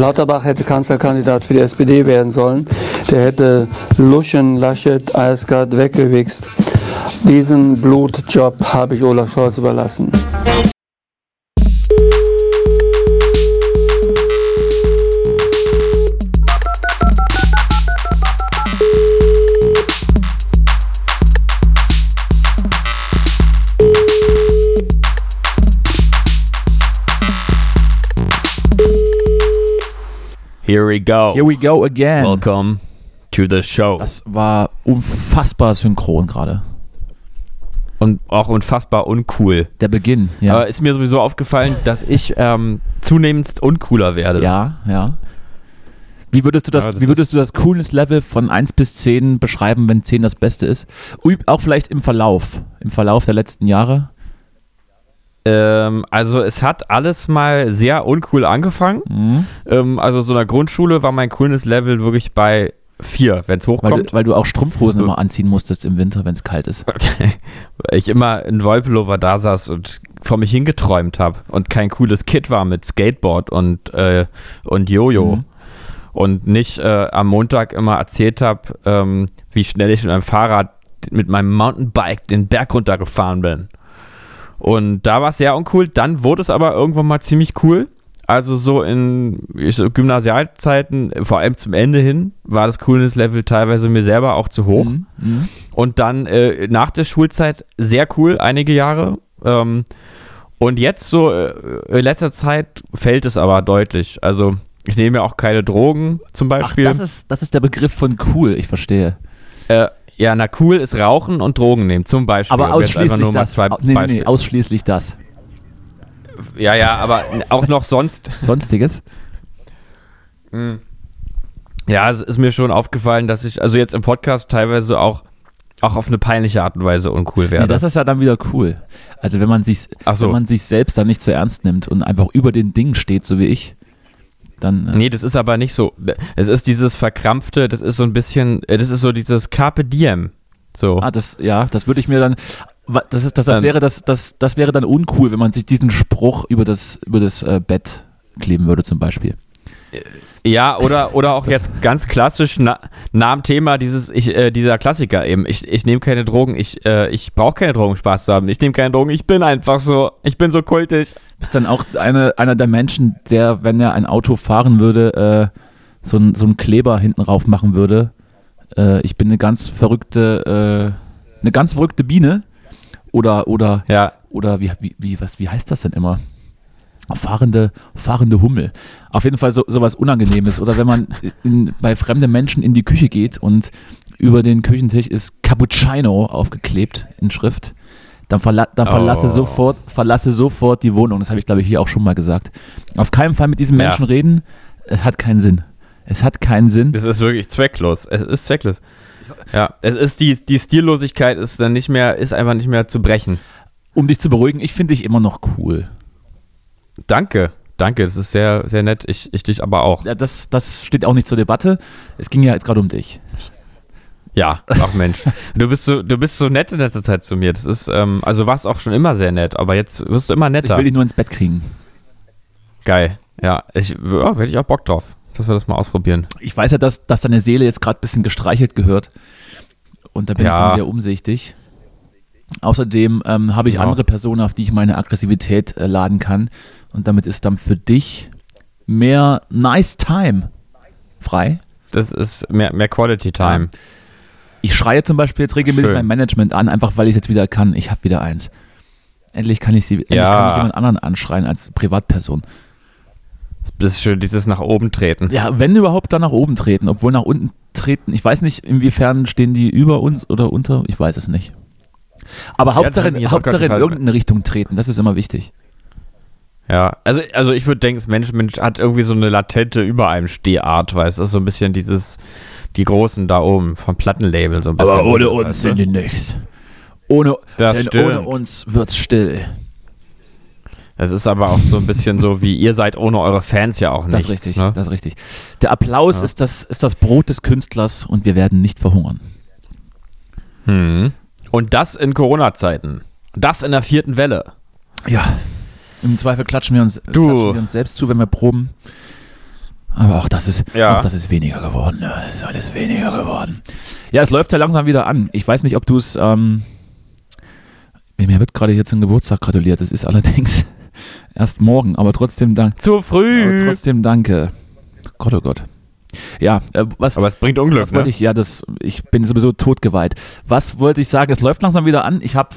Lauterbach hätte Kanzlerkandidat für die SPD werden sollen. Der hätte Luschen, Laschet, Eisgard weggewichst. Diesen Blutjob habe ich Olaf Scholz überlassen. Here we go. Here we go again. Welcome to the show. Das war unfassbar synchron gerade. Und auch unfassbar uncool. Der Beginn, ja. Aber ist mir sowieso aufgefallen, dass ich ähm, zunehmend uncooler werde. ja, ja. Wie würdest du das, Ja, das wie würdest du das Coolness-Level von 1 bis 10 beschreiben, wenn 10 das Beste ist? Auch vielleicht im Verlauf, im Verlauf der letzten Jahre. Ähm, also es hat alles mal sehr uncool angefangen. Mhm. Ähm, also so in der Grundschule war mein Coolness-Level wirklich bei 4, wenn es Weil, hochkommt. du, weil du auch Strumpfhosen immer anziehen musstest im Winter, wenn es kalt ist. Weil ich immer in Wolpelover da saß und vor mich hingeträumt habe und kein cooles Kid war mit Skateboard und, äh, und Jojo. Mhm. Und nicht äh, am Montag immer erzählt habe, ähm, wie schnell ich mit meinem Fahrrad, mit meinem Mountainbike den Berg runtergefahren bin. Und da war es sehr uncool. Dann wurde es aber irgendwann mal ziemlich cool. Also so in so Gymnasialzeiten, vor allem zum Ende hin, war das Coolness-Level teilweise mir selber auch zu hoch. Mhm. Mhm. Und dann äh, nach der Schulzeit sehr cool, einige Jahre. Ähm, und jetzt so äh, in letzter Zeit fällt es aber deutlich. Also ich nehme ja auch keine Drogen zum Ach, Beispiel. das ist, das ist der Begriff von cool, ich verstehe. äh, ja, na cool ist Rauchen und Drogen nehmen zum Beispiel. Aber ausschließlich das. zwei Nee, nee, nee, ausschließlich das. ja, ja, aber auch noch sonst. Sonstiges? Ja, es ist mir schon aufgefallen, dass ich also jetzt im Podcast teilweise auch, auch auf eine peinliche Art und Weise uncool werde. Nee, das ist ja dann wieder cool. Also wenn man sich, so. wenn man sich selbst dann nicht zu ernst nimmt und einfach über den Dingen steht, so wie ich, dann äh, Nee, das ist aber nicht so. Es ist dieses verkrampfte, das ist so ein bisschen, äh, das ist so dieses Carpe Diem. So. ah, das ja, das würde ich mir dann das ist das, das Ähm. wäre das, das das wäre dann uncool, wenn man sich diesen Spruch über das über das äh, Bett kleben würde zum Beispiel. Ja, oder, oder auch jetzt ganz klassisch na, nah am Thema dieses, ich, äh, dieser Klassiker eben. Ich, ich nehme keine Drogen, ich, äh, ich brauche keine Drogen, Spaß zu haben. Ich nehme keine Drogen, ich bin einfach so, ich bin so kultig. Bist dann auch eine, einer der Menschen, der, wenn er ein Auto fahren würde, äh, so ein so ein Kleber hinten rauf machen würde. Äh, ich bin eine ganz verrückte äh, eine ganz verrückte Biene oder oder Ja, oder wie, wie, wie, was, wie heißt das denn immer? Fahrende, fahrende Hummel. Auf jeden Fall so, sowas Unangenehmes. Oder wenn man in, bei fremden Menschen in die Küche geht und über den Küchentisch ist Cappuccino aufgeklebt in Schrift, dann, verla dann verlasse, Oh. sofort, verlasse sofort die Wohnung. Das habe ich, glaube ich, hier auch schon mal gesagt. Auf keinen Fall mit diesem Ja. Menschen reden. Es hat keinen Sinn. Es hat keinen Sinn. das ist wirklich zwecklos. Es ist zwecklos. Ja, es ist die, die Stillosigkeit ist dann nicht mehr, ist einfach nicht mehr zu brechen. Um dich zu beruhigen, ich finde dich immer noch cool. Danke, danke, das ist sehr, sehr nett. Ich, ich dich aber auch. Ja, das, das steht auch nicht zur Debatte. Es ging ja jetzt gerade um dich. Ja, ach Mensch. Du bist so, du bist so nett in letzter Zeit zu mir. Das ist, ähm, also warst auch schon immer sehr nett, aber jetzt wirst du immer Ich netter. will dich nur ins Bett kriegen. Geil. Ja, ich, ja, hätte ich auch Bock drauf, dass wir das mal ausprobieren. Ich weiß ja, dass, dass deine Seele jetzt gerade ein bisschen gestreichelt gehört. Und da bin ich Ja. dann sehr umsichtig. Außerdem ähm, habe ich Ja. andere Personen, auf die ich meine Aggressivität äh, laden kann. Und damit ist dann für dich mehr Nice Time frei. Das ist mehr, mehr Quality Time. Ich schreie zum Beispiel jetzt regelmäßig Schön. mein Management an, einfach weil ich es jetzt wieder kann. Ich habe wieder eins. Endlich kann ich sie, endlich Ja. kann ich jemand anderen anschreien als Privatperson. Das ist schön, dieses nach oben treten. Ja, wenn überhaupt dann nach oben treten, obwohl nach unten treten. Ich weiß nicht, inwiefern stehen die über uns oder unter. Ich weiß es nicht. Aber Ja, Hauptsache, in irgendeine Richtung treten. Das ist immer wichtig. Ja, also, also ich würde denken, das Management hat irgendwie so eine latente über einem Stehart, weil es ist so ein bisschen dieses, die Großen da oben vom Plattenlabel so ein bisschen. weißt du? die nichts. Ohne, Das denn stimmt. ohne uns wird's still. Das ist aber auch so ein bisschen so, wie ihr seid ohne eure Fans ja auch Das nichts. ist richtig. Ne? Das ist richtig. Der Applaus Ja. ist, das, ist das Brot des Künstlers und wir werden nicht verhungern. Hm. Und das in Corona-Zeiten. Das in der vierten Welle. Ja. Im Zweifel klatschen wir uns, Du. klatschen wir uns selbst zu, wenn wir proben. Aber auch das ist, Ja. auch das ist weniger geworden. Ja, das ist alles weniger geworden. Ja, es läuft ja langsam wieder an. Ich weiß nicht, ob du es. Ähm, mir wird gerade hier zum Geburtstag gratuliert. Das ist allerdings erst morgen, aber trotzdem dank. Zu Aber früh. trotzdem danke. Gott, oh Gott. Ja, äh, was, Aber es bringt Unglück, was wollte ne? ich, ja, das, ich bin sowieso totgeweiht. Was wollte ich sagen? Es läuft langsam wieder an. Ich habe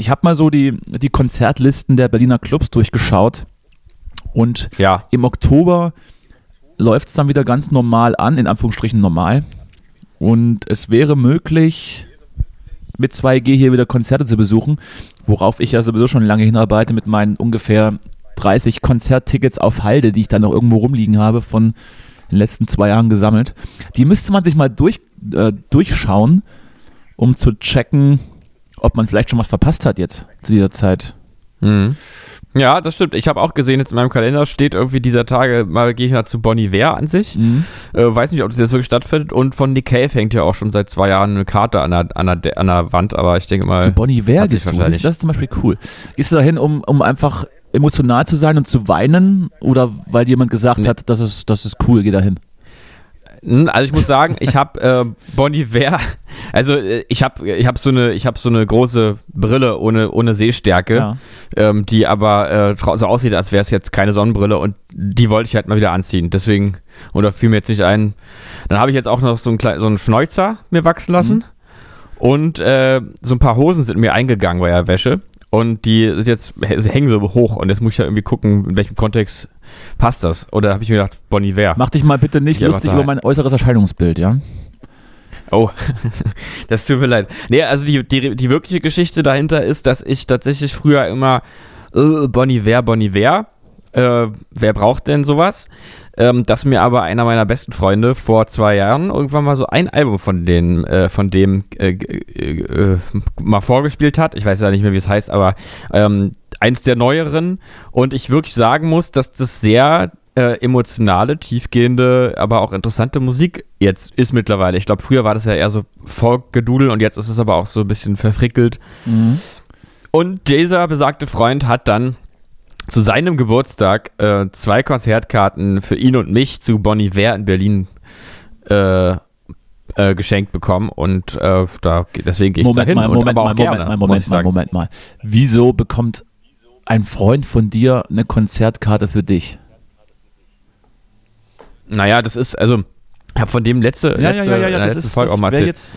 ich hab mal so die, die Konzertlisten der Berliner Clubs durchgeschaut und Ja. im Oktober läuft es dann wieder ganz normal an, in Anführungsstrichen normal. Und es wäre möglich, mit 2G hier wieder Konzerte zu besuchen, worauf ich ja sowieso schon lange hinarbeite mit meinen ungefähr 30 Konzerttickets auf Halde, die ich dann noch irgendwo rumliegen habe, von den letzten zwei Jahren gesammelt. Die müsste man sich mal durch, äh, durchschauen, um zu checken, ob man vielleicht schon was verpasst hat jetzt zu dieser Zeit. Mhm. Ja, das stimmt. Ich habe auch gesehen, jetzt in meinem Kalender steht irgendwie dieser Tage, mal gehe ich mal zu Bonnie Ware an sich. Mhm. Äh, weiß nicht, ob das jetzt wirklich stattfindet. Und von Nick Cave hängt ja auch schon seit zwei Jahren eine Karte an der, an der, De- an der Wand, aber ich denke mal. Zu Bonnie Ware gehst du. Das, ist- das ist zum Beispiel cool. Gehst du dahin, um, um einfach emotional zu sein und zu weinen oder weil jemand gesagt Nee. hat, das ist, das ist cool, geh dahin? Also ich muss sagen, ich habe äh, Bonnie Ware, also äh, ich habe ich hab so eine ich habe so eine große Brille ohne ohne Sehstärke, Ja. ähm, die aber äh, so aussieht, als wäre es jetzt keine Sonnenbrille und die wollte ich halt mal wieder anziehen. Deswegen oder fiel mir jetzt nicht ein. Dann habe ich jetzt auch noch so einen kleinen so einen Schnäuzer mir wachsen lassen und äh, so ein paar Hosen sind mir eingegangen bei der Wäsche und die sind jetzt sie hängen so hoch und jetzt muss ich ja irgendwie gucken, in welchem Kontext passt das. Oder habe ich mir gedacht, Bonnie Ware. Mach dich mal bitte nicht Ja, lustig über mein äußeres Erscheinungsbild, ja? Oh, das tut mir leid. Nee, also die, die, die wirkliche Geschichte dahinter ist, dass ich tatsächlich früher immer äh, Bonnie Ware, Bonnie Ware, äh, wer braucht denn sowas? Ähm, dass mir aber einer meiner besten Freunde vor zwei Jahren irgendwann mal so ein Album von denen, äh, von dem äh, äh, äh, mal vorgespielt hat. Ich weiß ja nicht mehr, wie es heißt, aber ähm, eins der neueren. Und ich wirklich sagen muss, dass das sehr äh, emotionale, tiefgehende, aber auch interessante Musik jetzt ist mittlerweile. Ich glaube, früher war das ja eher so Folk-Gedudel und jetzt ist es aber auch so ein bisschen verfrickelt. Und dieser besagte Freund hat dann zu seinem Geburtstag äh, zwei Konzertkarten für ihn und mich zu Bonnie Ware in Berlin äh, äh, geschenkt bekommen und äh, da deswegen gehe ich Moment dahin mal, Moment mal, auch Moment mal, Moment mal. Moment mal. Wieso bekommt ein Freund von dir eine Konzertkarte für dich? Naja, das ist also ich habe von dem letzte, letzte, in der das letzten ist, Folge das auch mal erzählt. jetzt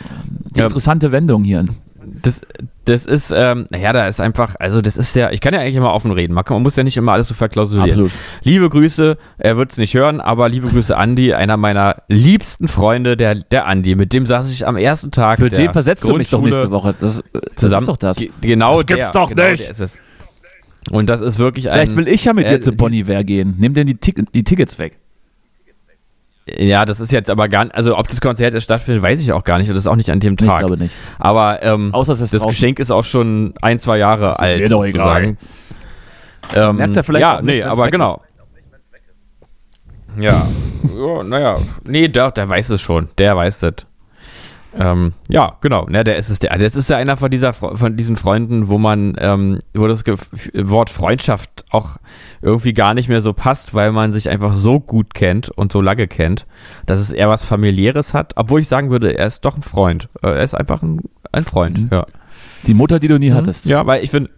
die Ja. interessante Wendung hier. Das, das ist, ähm, naja, da ist einfach, also das ist ja, ich kann ja eigentlich immer offen reden. Man, kann, man muss ja nicht immer alles so verklausulieren. Absolut. Liebe Grüße, er wird es nicht hören, aber liebe Grüße Andi, einer meiner liebsten Freunde, der, der Andi. Mit dem saß ich am ersten Tag. Für der den versetzt du mich doch nächste Woche. Das, äh, das Zusammen. ist doch das. Ge- Genau Das gibt's der. doch genau nicht. Der ist es. Und das ist wirklich ein. Vielleicht will ich ja mit äh, dir zu dies- Bonnie Ware gehen. Nimm dir die, Tick die Tickets weg. Ja, das ist jetzt aber gar nicht, also ob das Konzert jetzt stattfindet, weiß ich auch gar nicht. Und das ist auch nicht an dem Nee, ich Tag. glaube nicht. Aber ähm, Außer es ist das draußen. Geschenk ist auch schon ein, zwei Jahre ist alt. mir doch egal. Ähm, Merkt er vielleicht ja, auch nicht, nee, aber weg genau. Ja, ja naja. Nee, der, der weiß es schon. Der weiß das. Ähm, ja, genau. Ne, der ist es. Der, das ist ja einer von, dieser, von diesen Freunden, wo man, ähm, wo das Ge Wort Freundschaft auch irgendwie gar nicht mehr so passt, weil man sich einfach so gut kennt und so lange kennt, dass es eher was familiäres hat. Obwohl ich sagen würde, er ist doch ein Freund. Äh, Er ist einfach ein, ein Freund. Mhm. Ja. Die Mutter, die du nie hattest. Ja, weil ich finde,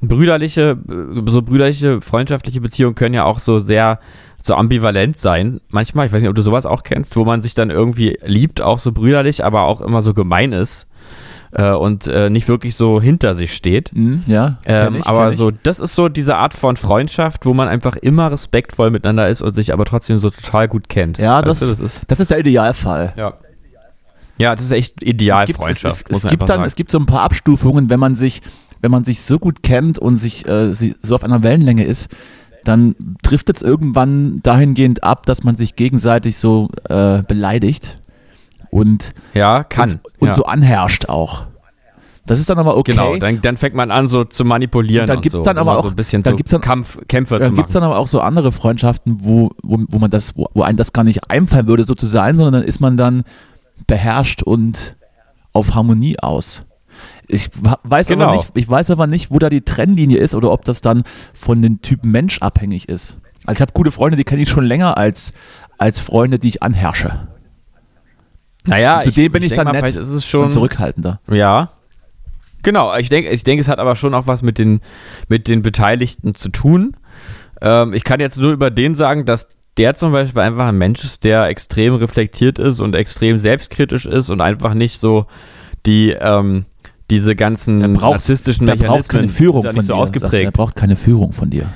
brüderliche, äh, so brüderliche, freundschaftliche Beziehungen können ja auch so sehr so ambivalent sein. Manchmal, ich weiß nicht, ob du sowas auch kennst, wo man sich dann irgendwie liebt, auch so brüderlich, aber auch immer so gemein ist äh, und äh, nicht wirklich so hinter sich steht. Mhm, ja, Ähm, ich, aber so, das ist so diese Art von Freundschaft, wo man einfach immer respektvoll miteinander ist und sich aber trotzdem so total gut kennt. Ja, das, das ist, das ist der Idealfall. ja. Ja, das ist echt es gibt, es, Idealfreundschaft. es, es, gibt dann, sagen. es gibt so ein paar Abstufungen, wenn man sich, wenn man sich so gut kennt und sich äh, so auf einer Wellenlänge ist, dann trifft es irgendwann dahingehend ab, dass man sich gegenseitig so äh, beleidigt und, ja, kann. und, und ja. so anherrscht auch. Das ist dann aber okay. Genau, dann, dann fängt man an, so zu manipulieren. Und dann und gibt's so, dann aber auch- so ein bisschen dann so gibt's dann- Kampf, Kämpfe zu Dann machen. gibt es dann aber auch so andere Freundschaften, wo, wo, wo man das, wo, wo einem das gar nicht einfallen würde, so zu sein, sondern dann ist man dann beherrscht und auf Harmonie aus. Ich weiß, aber Genau. nicht, ich weiß aber nicht, wo da die Trennlinie ist oder ob das dann von den Typen Mensch abhängig ist. Also ich habe gute Freunde, die kenne ich schon länger als, als Freunde, die ich anherrsche. Naja, Und zudem bin ich, denk dann mal, nett ist es schon und zurückhaltender. Ja. Genau, ich denke, ich denke, es hat aber schon auch was mit den, mit den Beteiligten zu tun. Ähm, ich kann jetzt nur über den sagen, dass der zum Beispiel einfach ein Mensch ist, der extrem reflektiert ist und extrem selbstkritisch ist und einfach nicht so die, ähm, diese ganzen Der braucht- narzisstischen Der braucht keine Führung von nicht so dir. ausgeprägt. Er braucht keine Führung von dir.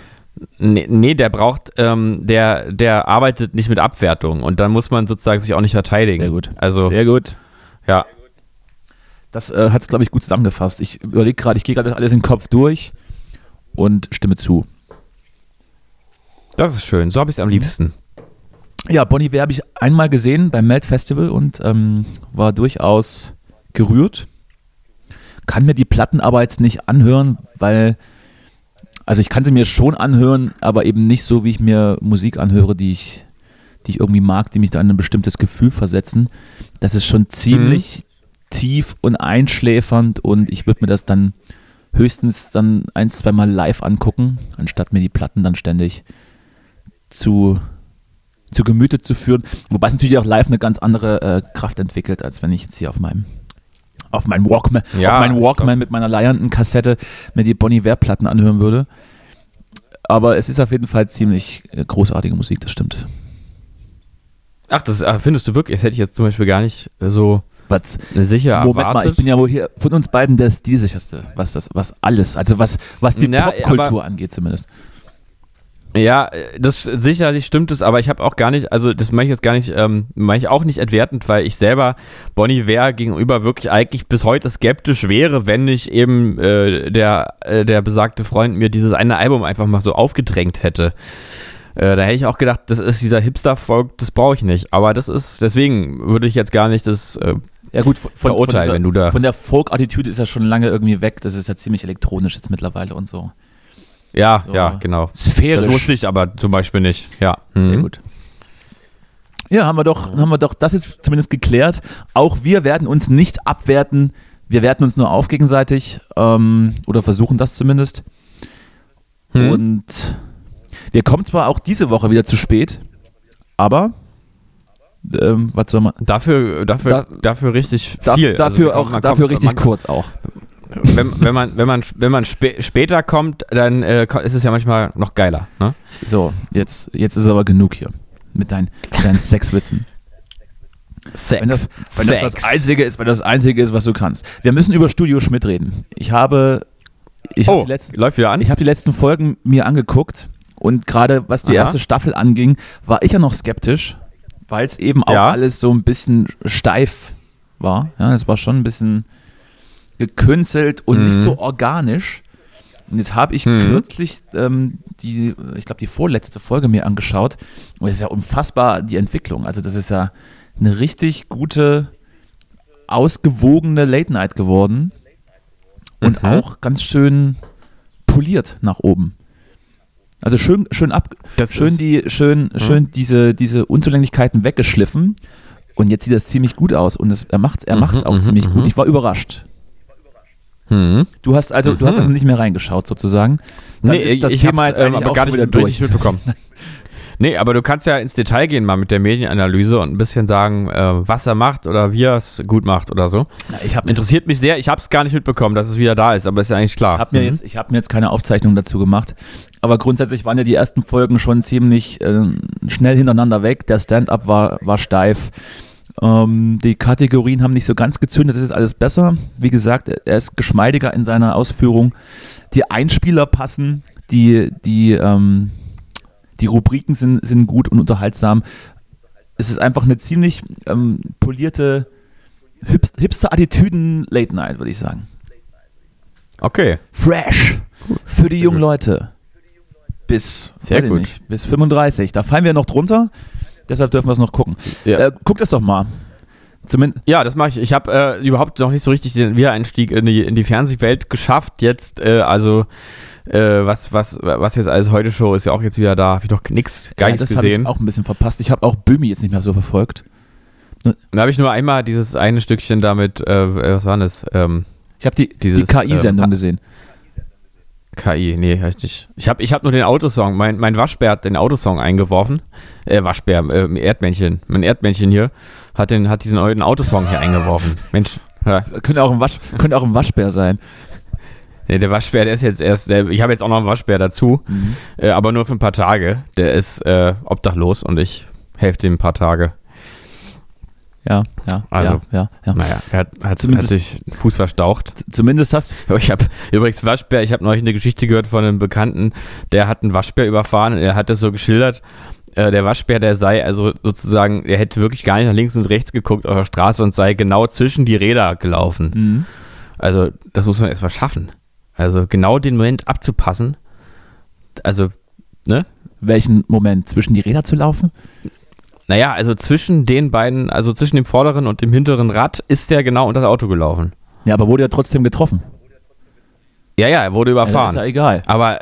Nee, nee der braucht, ähm, der, der arbeitet nicht mit Abwertung und dann muss man sozusagen sich auch nicht verteidigen. Sehr gut. Also, Sehr gut. ja. Das äh, hat es, glaube ich, gut zusammengefasst. Ich überlege gerade, ich gehe gerade alles im Kopf durch und stimme zu. Das ist schön. So habe ich es am liebsten. Ja, Bonnie Iver habe ich einmal gesehen beim Melt Festival und ähm, war durchaus gerührt. Kann mir die Platten aber jetzt nicht anhören, weil, also ich kann sie mir schon anhören, aber eben nicht so, wie ich mir Musik anhöre, die ich, die ich irgendwie mag, die mich da in ein bestimmtes Gefühl versetzen. Das ist schon ziemlich tief und einschläfernd und ich würde mir das dann höchstens dann ein, zweimal live angucken, anstatt mir die Platten dann ständig zu zu Gemüte zu führen, wobei es natürlich auch live eine ganz andere äh, Kraft entwickelt, als wenn ich jetzt hier auf meinem auf meinem Walkman, Ja, auf meinem ich Walkman mit meiner leiernden Kassette mir die Bonnie Iver Platten anhören würde. Aber es ist auf jeden Fall ziemlich äh, großartige Musik, das stimmt. Ach, das äh, findest du wirklich? Das hätte ich jetzt zum Beispiel gar nicht äh, so Was, sicher Moment erwartet. mal, ich bin ja wohl hier von uns beiden der stilsicherste, was das, was alles, also was, was die Popkultur angeht zumindest. Ja, äh, das sicherlich stimmt es, aber ich habe auch gar nicht, also das meine ich jetzt gar nicht, ähm, meine ich auch nicht entwertend, weil ich selber Bonnie Iver gegenüber wirklich eigentlich bis heute skeptisch wäre, wenn nicht eben äh, der, äh, der besagte Freund mir dieses eine Album einfach mal so aufgedrängt hätte. Äh, da hätte ich auch gedacht, das ist dieser Hipster-Volk, das brauche ich nicht. Aber das ist, deswegen würde ich jetzt gar nicht das äh, Ja gut, von, von, verurteilen, dieser- wenn du da. von der Folk-Attitüde ist ja schon lange irgendwie weg, das ist ja ziemlich elektronisch jetzt mittlerweile und so. Ja, So. ja, genau. Sphärisch. Das wusste ich aber zum Beispiel nicht. Ja. Sehr Mhm. gut. Ja, haben wir doch, haben wir doch, das ist zumindest geklärt. Auch wir werden uns nicht abwerten. Wir werten uns nur auf gegenseitig ähm, oder versuchen das zumindest. Hm. Und wir kommen zwar auch diese Woche wieder zu spät, aber ähm, was soll man? Dafür, dafür, Da- dafür richtig Da, viel. Also dafür kommt- auch, dafür richtig man, kurz auch. Wenn, wenn man, wenn man, wenn man spä später kommt, dann äh, ist es ja manchmal noch geiler. Ne? So, jetzt, jetzt ist aber genug hier mit deinen, mit deinen Sexwitzen. Sex. Wenn das, wenn das das Einzige ist, wenn das Einzige ist, was du kannst. Wir müssen über Studio Schmidt reden. Ich habe, ich habe oh, die letzten, läuft wieder an. ich habe die letzten Folgen mir angeguckt und gerade was die Aha. erste Staffel anging, war ich ja noch skeptisch, weil es eben auch Ja. alles so ein bisschen steif war. Ja, es war schon ein bisschen gekünstelt und nicht Mhm. so organisch. Und jetzt habe ich Mhm. kürzlich ähm, die, ich glaube, die vorletzte Folge mir angeschaut. Und es ist ja unfassbar die Entwicklung. Also das ist ja eine richtig gute, ausgewogene Late Night geworden. Und Mhm. auch ganz schön poliert nach oben. Also schön, schön ab, Das schön die, schön, schön diese, diese Unzulänglichkeiten weggeschliffen. Und jetzt sieht das ziemlich gut aus. Und es, er macht er Mhm, macht's auch mhm, ziemlich mhm. gut. Ich war überrascht. Hm. Du hast also, du hast Mhm. also nicht mehr reingeschaut sozusagen. Dann Nee, ist das ich Thema jetzt eigentlich aber gar nicht, wieder durch. mitbekommen. Nee, aber du kannst ja ins Detail gehen mal mit der Medienanalyse und ein bisschen sagen, äh, was er macht oder wie er es gut macht oder so. Na, Ich habe Interessiert mich sehr. Ich habe es gar nicht mitbekommen, dass es wieder da ist, aber ist ja eigentlich klar. hab mir, Mhm. jetzt, ich hab mir jetzt keine Aufzeichnung dazu gemacht. Aber grundsätzlich waren ja die ersten Folgen schon ziemlich äh, schnell hintereinander weg. Der Stand-up war, war steif. Ähm, die Kategorien haben nicht so ganz gezündet. Das ist alles besser. Wie gesagt, er ist geschmeidiger in seiner Ausführung. Die Einspieler passen. Die, die, ähm, die Rubriken sind, sind gut und unterhaltsam. Es ist einfach eine ziemlich ähm, polierte Hipst- Hipster-Attitüden-Late-Night, würde ich sagen. Okay. Fresh für die jungen Leute. Bis, Sehr gut. Nicht, bis 35. Da fallen wir noch drunter. Deshalb dürfen wir es noch gucken. Ja. Äh, guck das doch mal. Zumindest. Ja, das mache ich. Ich habe äh, überhaupt noch nicht so richtig den Wiedereinstieg in die, in die Fernsehwelt geschafft. Jetzt, äh, also, äh, was, was, was jetzt alles heute Show ist ja auch jetzt wieder da. Habe ich doch nix, gar Ja, nichts das habe ich gesehen. auch ein bisschen verpasst. Ich habe auch Böhmi jetzt nicht mehr so verfolgt. Da habe ich nur einmal dieses eine Stückchen damit, äh, was war das? Ähm, Ich habe die, die KI-Sendung ähm, gesehen. KI, nee, hab ich nicht. Ich habe ich hab nur den Autosong, mein, mein Waschbär hat den Autosong eingeworfen. Äh, Waschbär, äh, Erdmännchen. Mein Erdmännchen hier hat, den, hat diesen neuen Autosong hier eingeworfen. Mensch, ja. Könnte auch ein, Wasch, könnte auch ein Waschbär sein. Nee, der Waschbär, der ist jetzt erst, der, ich habe jetzt auch noch einen Waschbär dazu, Mhm. äh, aber nur für ein paar Tage. Der ist äh, obdachlos und ich helfe dem ein paar Tage. Ja, ja, Also, ja, ja, ja. Naja, er hat, hat, hat sich Fuß verstaucht. Zumindest hast Ich habe übrigens Waschbär, ich habe neulich eine Geschichte gehört von einem Bekannten, der hat einen Waschbär überfahren und er hat das so geschildert. äh, Der Waschbär, der sei also sozusagen, er hätte wirklich gar nicht nach links und rechts geguckt auf der Straße und sei genau zwischen die Räder gelaufen. Mhm. Also, das muss man erstmal schaffen. Also, genau den Moment abzupassen. Also, ne? welchen Moment zwischen die Räder zu laufen? Naja, also zwischen den beiden, also zwischen dem vorderen und dem hinteren Rad ist der genau unter das Auto gelaufen. Ja, aber wurde ja trotzdem getroffen. Ja, ja, er wurde Ja, überfahren. ist ja egal. Aber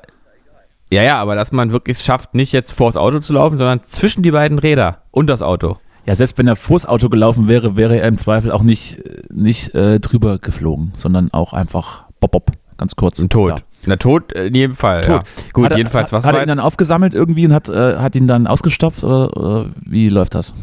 ja, ja, aber dass man wirklich schafft, nicht jetzt vors Auto zu laufen, sondern zwischen die beiden Räder und das Auto. Ja, selbst wenn er vors Auto gelaufen wäre, wäre er im Zweifel auch nicht, äh, nicht äh, drüber geflogen, sondern auch einfach bop, bop, ganz kurz. Ein Tod. Ja. Na, tot äh, in jedem Fall. Tot. Ja. Gut, hat jedenfalls, was hat er ihn dann aufgesammelt irgendwie und hat, äh, hat ihn dann ausgestopft oder, oder wie läuft das?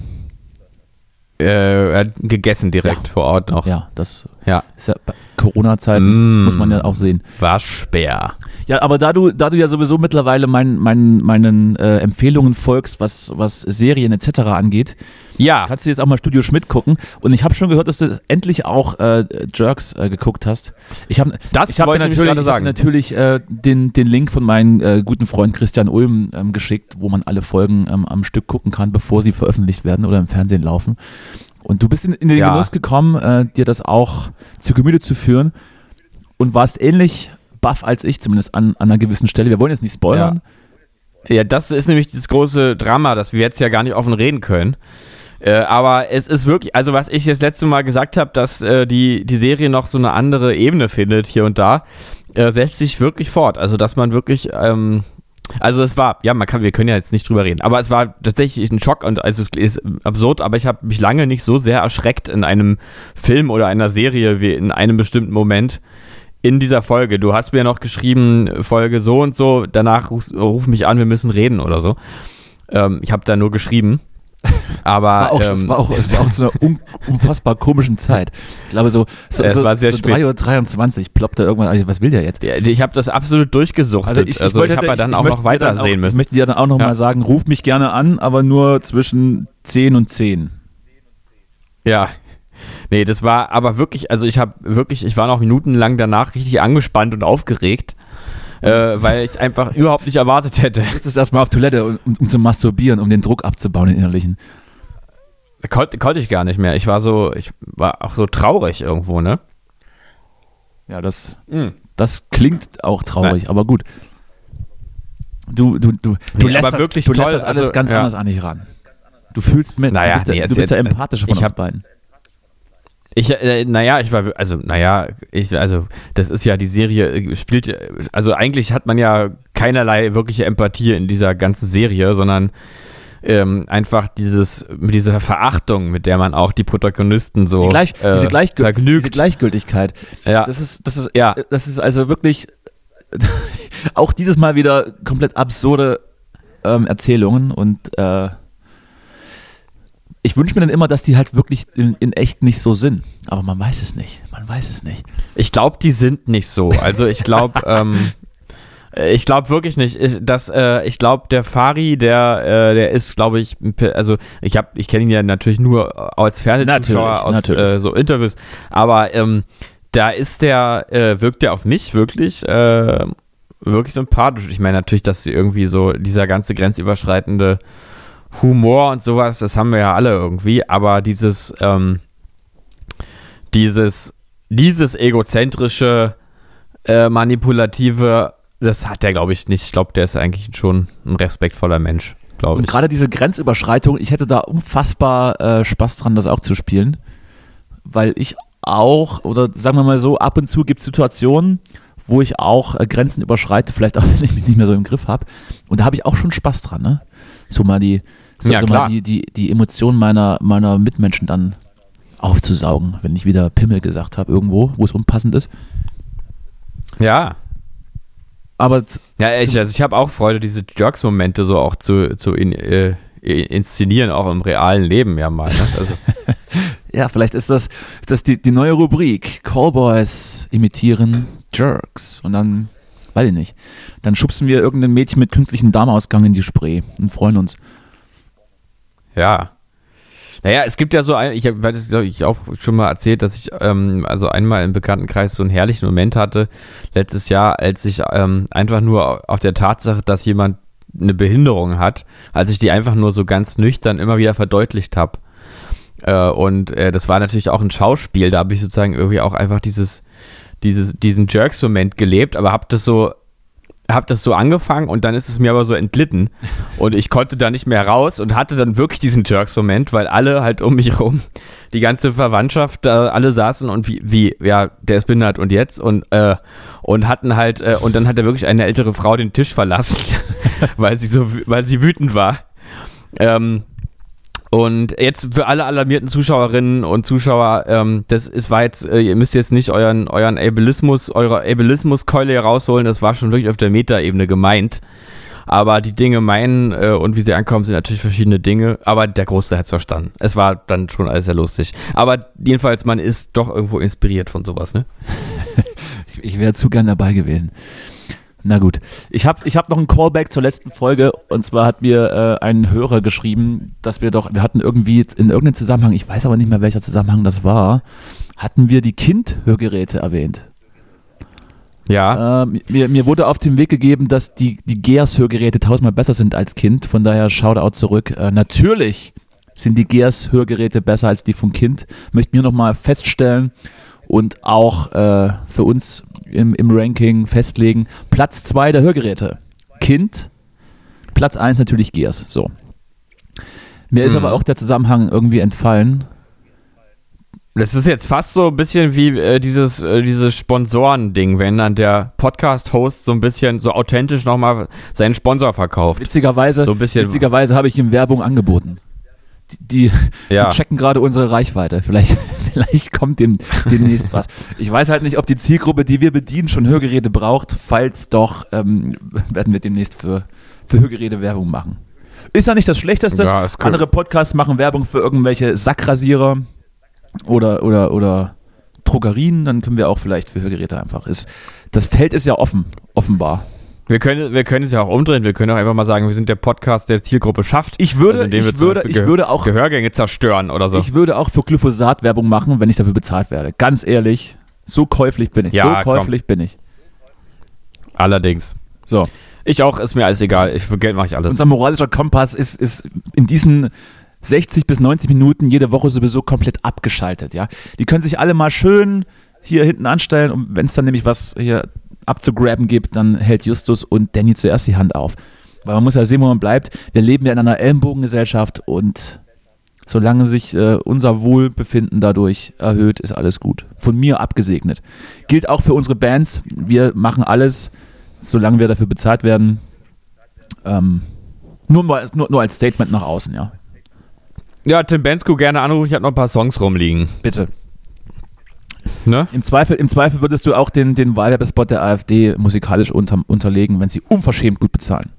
Äh, er hat gegessen direkt vor Ort noch. Ja, das Ja. ja bei Corona-Zeiten, Mm. muss man ja auch sehen. Waschbär. Ja, aber da du, da du ja sowieso mittlerweile mein, mein, meinen äh, Empfehlungen folgst, was, was Serien etc. angeht, Ja. kannst du jetzt auch mal Studio Schmidt gucken. Und ich habe schon gehört, dass du endlich auch äh, Jerks äh, geguckt hast. Ich habe Das ich hab wollte ich natürlich, gerade ich hab sagen. natürlich äh, den, den Link von meinem äh, guten Freund Christian Ulm ähm, geschickt, wo man alle Folgen ähm, am Stück gucken kann, bevor sie veröffentlicht werden oder im Fernsehen laufen. Und du bist in, in den Ja. Genuss gekommen, äh, dir das auch zu Gemüte zu führen und warst ähnlich baff als ich, zumindest an, an einer gewissen Stelle. Wir wollen jetzt nicht spoilern. Ja, das ist nämlich das große Drama, dass wir jetzt ja gar nicht offen reden können. Äh, aber es ist wirklich, also was ich das letzte Mal gesagt habe, dass äh, die, die Serie noch so eine andere Ebene findet hier und da, äh, setzt sich wirklich fort. Also dass man wirklich, ähm, also es war, ja, man kann, wir können ja jetzt nicht drüber reden, aber es war tatsächlich ein Schock und also es ist absurd, aber ich habe mich lange nicht so sehr erschreckt in einem Film oder einer Serie wie in einem bestimmten Moment in dieser Folge. Du hast mir noch geschrieben, Folge so und so, danach ruf, ruf mich an, wir müssen reden oder so. Ähm, ich habe da nur geschrieben. Aber Es war auch, es ähm, war auch, es war auch zu einer un, unfassbar komischen Zeit. Ich glaube, so, so, Es so, war sehr so spät. 3.23 Uhr ploppt da irgendwann, also, was will der jetzt? ja, ich habe das absolut durchgesuchtet. Also ich, wollte- habe ja dann ich auch noch dir dann weiter sehen auch, müssen. Ich möchte dir dann auch noch Ja. mal sagen, ruf mich gerne an, aber nur zwischen 10 und 10. Ja. Nee, das war aber wirklich, also ich habe wirklich, ich war noch minutenlang danach richtig angespannt und aufgeregt, äh, weil ich es einfach überhaupt nicht erwartet hätte. Du musstest erstmal auf Toilette, um, um zu masturbieren, um den Druck abzubauen, den innerlichen. Konnt, konnte ich gar nicht mehr. Ich war so, ich war auch so traurig irgendwo, ne? Ja, das, das klingt auch traurig, aber gut. Du, du, du, du Nee, lässt, aber das, wirklich du lässt toll, das alles also, ganz ja. anders an dich ran. Du fühlst mit, Naja, du bist, der, nee, du bist der empathische von ich uns hab- beiden. Ich, äh, naja, ich war, also, naja, ich, also, das ist ja, die Serie äh, spielt, also eigentlich hat man ja keinerlei wirkliche Empathie in dieser ganzen Serie, sondern ähm, einfach dieses, mit dieser Verachtung, mit der man auch die Protagonisten so Die Gleich, äh, diese, Gleichgül vergnügt. diese Gleichgültigkeit. ja, Das ist, das ist, Ja. das ist also wirklich auch dieses Mal wieder komplett absurde ähm, Erzählungen und äh, ich wünsche mir dann immer, dass die halt wirklich in, in echt nicht so sind. Aber man weiß es nicht. Man weiß es nicht. Ich glaube, die sind nicht so. Also ich glaube, ähm, ich glaube wirklich nicht. Ich, äh, ich glaube, der Fari, der, äh, der ist, glaube ich, also ich habe, ich kenne ihn ja natürlich nur als Fernsehzuschauer aus. Äh, so Interviews, aber ähm, da ist der, äh, wirkt der auf mich wirklich, äh, wirklich sympathisch. Ich meine natürlich, dass sie irgendwie so dieser ganze grenzüberschreitende Humor und sowas, das haben wir ja alle irgendwie, aber dieses, ähm, dieses, dieses egozentrische, äh, manipulative, das hat der, glaube ich, nicht. Ich glaube, der ist eigentlich schon ein respektvoller Mensch, glaube Und ich. gerade diese Grenzüberschreitung, ich hätte da unfassbar äh, Spaß dran, das auch zu spielen. Weil ich auch, oder sagen wir mal so, ab und zu gibt es Situationen, wo ich auch äh, Grenzen überschreite, vielleicht auch, wenn ich mich nicht mehr so im Griff habe. Und da habe ich auch schon Spaß dran, ne? So mal die, so, Ja, so klar. mal die, die, die Emotionen meiner, meiner Mitmenschen dann aufzusaugen, wenn ich wieder Pimmel gesagt habe, irgendwo, wo es unpassend ist. Ja, aber Ja, ich, also ich habe auch Freude, diese Jerks-Momente so auch zu, zu in, äh, inszenieren, auch im realen Leben ja mal. Ne? Also, ja, vielleicht ist das, ist das die, die neue Rubrik. Callboys imitieren Jerks. Und dann, weiß ich nicht, dann schubsen wir irgendein Mädchen mit künstlichem Darmausgang in die Spree und freuen uns. Ja. Naja, es gibt ja so ein, ich habe ich auch schon mal erzählt, dass ich ähm, also einmal im Bekanntenkreis so einen herrlichen Moment hatte letztes Jahr, als ich ähm, einfach nur auf der Tatsache, dass jemand eine Behinderung hat, als ich die einfach nur so ganz nüchtern immer wieder verdeutlicht habe. Äh, und äh, das war natürlich auch ein Schauspiel, da habe ich sozusagen irgendwie auch einfach dieses, dieses, diesen Jerks-Moment gelebt, aber habe das so habe das so angefangen und dann ist es mir aber so entglitten und ich konnte da nicht mehr raus und hatte dann wirklich diesen Jerks-Moment, weil alle halt um mich rum, die ganze Verwandtschaft, da alle saßen und wie, wie, ja, der ist behindert und jetzt und, äh, und hatten halt, äh, und dann hat er wirklich eine ältere Frau den Tisch verlassen, weil sie so, weil sie wütend war. Ähm, und jetzt für alle alarmierten Zuschauerinnen und Zuschauer, ähm, das ist war jetzt, äh, ihr müsst jetzt nicht euren, euren Ableismus, eure Ableismus-Keule rausholen, das war schon wirklich auf der Metaebene gemeint. Aber die Dinge meinen äh, und wie sie ankommen, sind natürlich verschiedene Dinge. Aber der Großteil hat es verstanden. Es war dann schon alles sehr lustig. Aber jedenfalls, man ist doch irgendwo inspiriert von sowas, ne? Ich, ich wäre zu gern dabei gewesen. Na gut. Ich habe ich hab noch einen Callback zur letzten Folge und zwar hat mir äh, ein Hörer geschrieben, dass wir doch, wir hatten irgendwie in irgendeinem Zusammenhang, ich weiß aber nicht mehr welcher Zusammenhang das war, hatten wir die Kind-Hörgeräte erwähnt. Ja. Äh, mir, mir wurde auf den Weg gegeben, dass die, die Gears-Hörgeräte tausendmal besser sind als Kind. Von daher Shoutout zurück. Äh, natürlich sind die Gears-Hörgeräte besser als die vom Kind. Möchten wir nochmal feststellen und auch äh, für uns im, im Ranking festlegen. Platz 2 der Hörgeräte. Kind. Platz 1 natürlich Gears. So. Mir ist Mhm. aber auch der Zusammenhang irgendwie entfallen. Das ist jetzt fast so ein bisschen wie äh, dieses, äh, dieses Sponsoren-Ding, wenn dann der Podcast-Host so ein bisschen so authentisch nochmal seinen Sponsor verkauft. Witzigerweise, So ein bisschen- witzigerweise habe ich ihm Werbung angeboten. Die, die, Ja. die checken gerade unsere Reichweite. Vielleicht, vielleicht kommt dem, demnächst was. Ich weiß halt nicht, ob die Zielgruppe, die wir bedienen, schon Hörgeräte braucht. Falls doch, ähm, werden wir demnächst für, für Hörgeräte Werbung machen. Ist ja nicht das Schlechteste. Ja, könnte- Andere Podcasts machen Werbung für irgendwelche Sackrasierer oder, oder, oder Drogerien. Dann können wir auch vielleicht für Hörgeräte einfach. Ist, das Feld ist ja offen, offenbar. Wir können, wir können es ja auch umdrehen. Wir können auch einfach mal sagen, wir sind der Podcast, der Zielgruppe schafft. Ich würde, Also indem ich würde, ich würde auch Gehörgänge zerstören oder so. Ich würde auch für Glyphosat Werbung machen, wenn ich dafür bezahlt werde. Ganz ehrlich, so käuflich bin ich. Ja, so komm. käuflich bin ich. Allerdings. So. Ich auch, ist mir alles egal. Ich, für Geld mache ich alles. Unser moralischer Kompass ist, ist in diesen 60 bis 90 Minuten jede Woche sowieso komplett abgeschaltet. Ja, Die können sich alle mal schön hier hinten anstellen und wenn es dann nämlich was hier abzugraben gibt, dann hält Justus und Danny zuerst die Hand auf. Weil man muss ja sehen, wo man bleibt. Wir leben ja in einer Ellenbogengesellschaft und solange sich äh, unser Wohlbefinden dadurch erhöht, ist alles gut. Von mir abgesegnet. Gilt auch für unsere Bands. Wir machen alles, solange wir dafür bezahlt werden. Ähm, nur, mal, nur, nur als Statement nach außen, ja. Ja, Tim Bensko gerne anrufen. Ich habe noch ein paar Songs rumliegen. Bitte. Ne? Im Zweifel, im Zweifel würdest du auch den, den Wahlwerbespot der AfD musikalisch unter, unterlegen, wenn sie unverschämt gut bezahlen.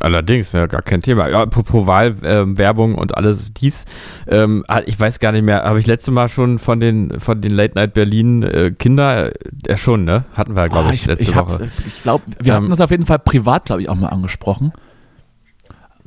Allerdings, ja, gar kein Thema. Ja, apropos Wahlwerbung und alles dies. Ähm, ah, ich weiß gar nicht mehr, habe ich letzte Mal schon von den, von den Late Night Berlin äh, Kinder, äh, schon, ne? Hatten wir, glaube Ah, ich, letzte ich, Woche. ich glaube, wir Ähm, hatten das auf jeden Fall privat, glaube ich, auch mal angesprochen.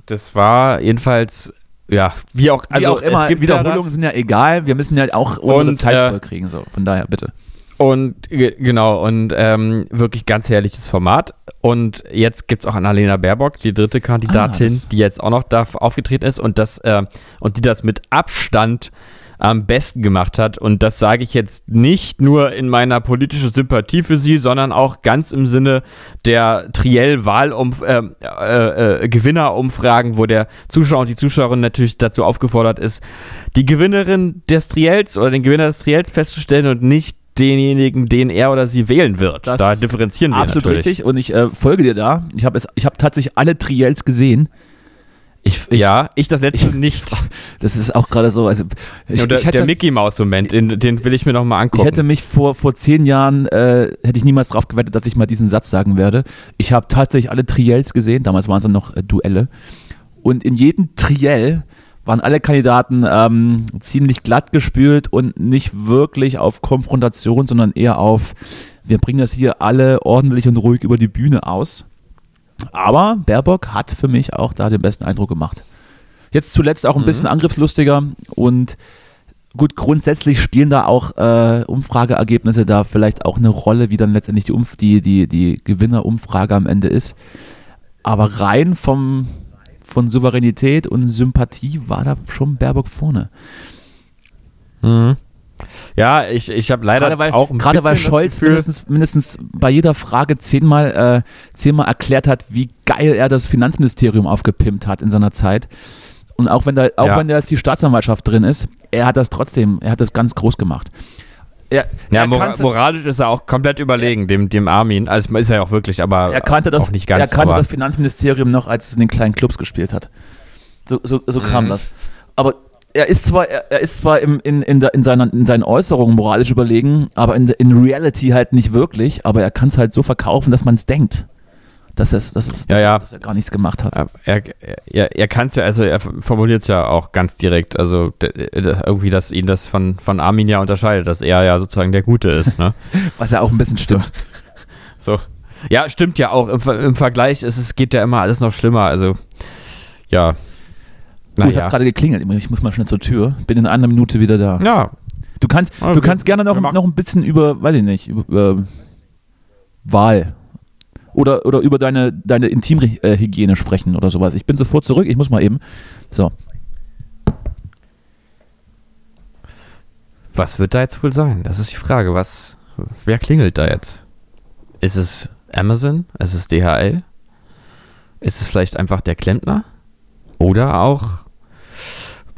Das war jedenfalls, ja, wie auch, also Wie auch immer, es gibt Wiederholungen sind ja egal. Wir müssen ja auch unsere Und, Zeit äh, vollkriegen. So. Von daher, bitte. und ge- genau, und ähm, wirklich ganz herrliches Format. Und jetzt gibt es auch Annalena Baerbock, die dritte Kandidatin, Ah, die jetzt auch noch da aufgetreten ist und das, äh, und die das mit Abstand am besten gemacht hat. Und das sage ich jetzt nicht nur in meiner politischen Sympathie für sie, sondern auch ganz im Sinne der Triell-Wahl-Gewinnerumfragen, wo der Zuschauer und die Zuschauerin natürlich dazu aufgefordert ist, die Gewinnerin des Triells oder den Gewinner des Triells festzustellen und nicht denjenigen, den er oder sie wählen wird. Das da differenzieren wir Absolut natürlich. richtig. Und ich äh, folge dir da. Ich habe hab tatsächlich alle Triels gesehen. Ich, ich, ja, ich das letzte nicht. Das ist auch gerade so. Also ich, Nur der, ich hätte, der Mickey Mouse Moment, den, den will ich mir noch mal ich angucken. hätte mich vor, vor zehn Jahren, äh, hätte ich niemals drauf gewettet, dass ich mal diesen Satz sagen werde. Ich habe tatsächlich alle Triels gesehen, damals waren es dann noch äh, Duelle. Und in jedem Triell waren alle Kandidaten ähm, ziemlich glatt gespült und nicht wirklich auf Konfrontation, sondern eher auf, wir bringen das hier alle ordentlich und ruhig über die Bühne aus. Aber Baerbock hat für mich auch da den besten Eindruck gemacht. Jetzt zuletzt auch ein bisschen angriffslustiger und gut, grundsätzlich spielen da auch äh, Umfrageergebnisse da vielleicht auch eine Rolle, wie dann letztendlich die, Umf die, die, die Gewinnerumfrage am Ende ist. Aber rein vom, von Souveränität und Sympathie war da schon Baerbock vorne. Mhm. Ja, ich, ich habe leider weil, auch ein gerade weil Scholz Gefühl- mindestens, mindestens bei jeder Frage zehnmal, äh, zehnmal erklärt hat, wie geil er das Finanzministerium aufgepimpt hat in seiner Zeit. Und auch wenn da, auch Ja. wenn da jetzt die Staatsanwaltschaft drin ist, er hat das trotzdem, er hat das ganz groß gemacht. Er, Ja, er, mora moralisch ist er auch komplett überlegen, dem, dem Armin. Also ist er auch wirklich, aber er kannte das, auch nicht ganz. er kannte das Finanzministerium noch, als es in den kleinen Clubs gespielt hat. So, so, so kam Mhm. das. Aber er ist zwar, er, ist zwar im, in, in, in, seiner, in seinen Äußerungen moralisch überlegen, aber in, in Reality halt nicht wirklich. Aber er kann es halt so verkaufen, dass man es denkt. Dass, dass, Ja, dass, ja. Er, dass er gar nichts gemacht hat. Ja, er, er, er kann es ja, also er formuliert es ja auch ganz direkt, also irgendwie, dass ihn das von, von Armin ja unterscheidet, dass er ja sozusagen der Gute ist, ne? Was ja auch ein bisschen stimmt. So. Ja, stimmt ja auch. Im, im Vergleich ist es geht ja immer alles noch schlimmer. Also, ja. Es hat Naja. gerade geklingelt. Ich muss mal schnell zur Tür. Bin in einer Minute wieder da. Ja, Du kannst, Ja, du kannst gerne noch, noch ein bisschen über, weiß ich nicht, über, über Wahl oder, oder über deine, deine Intimhygiene sprechen oder sowas. Ich bin sofort zurück, ich muss mal eben. So. was wird da jetzt wohl sein? Das ist die Frage. Was, wer klingelt da jetzt? Ist es Amazon? Ist es DHL? Ist es vielleicht einfach der Klempner? Oder auch,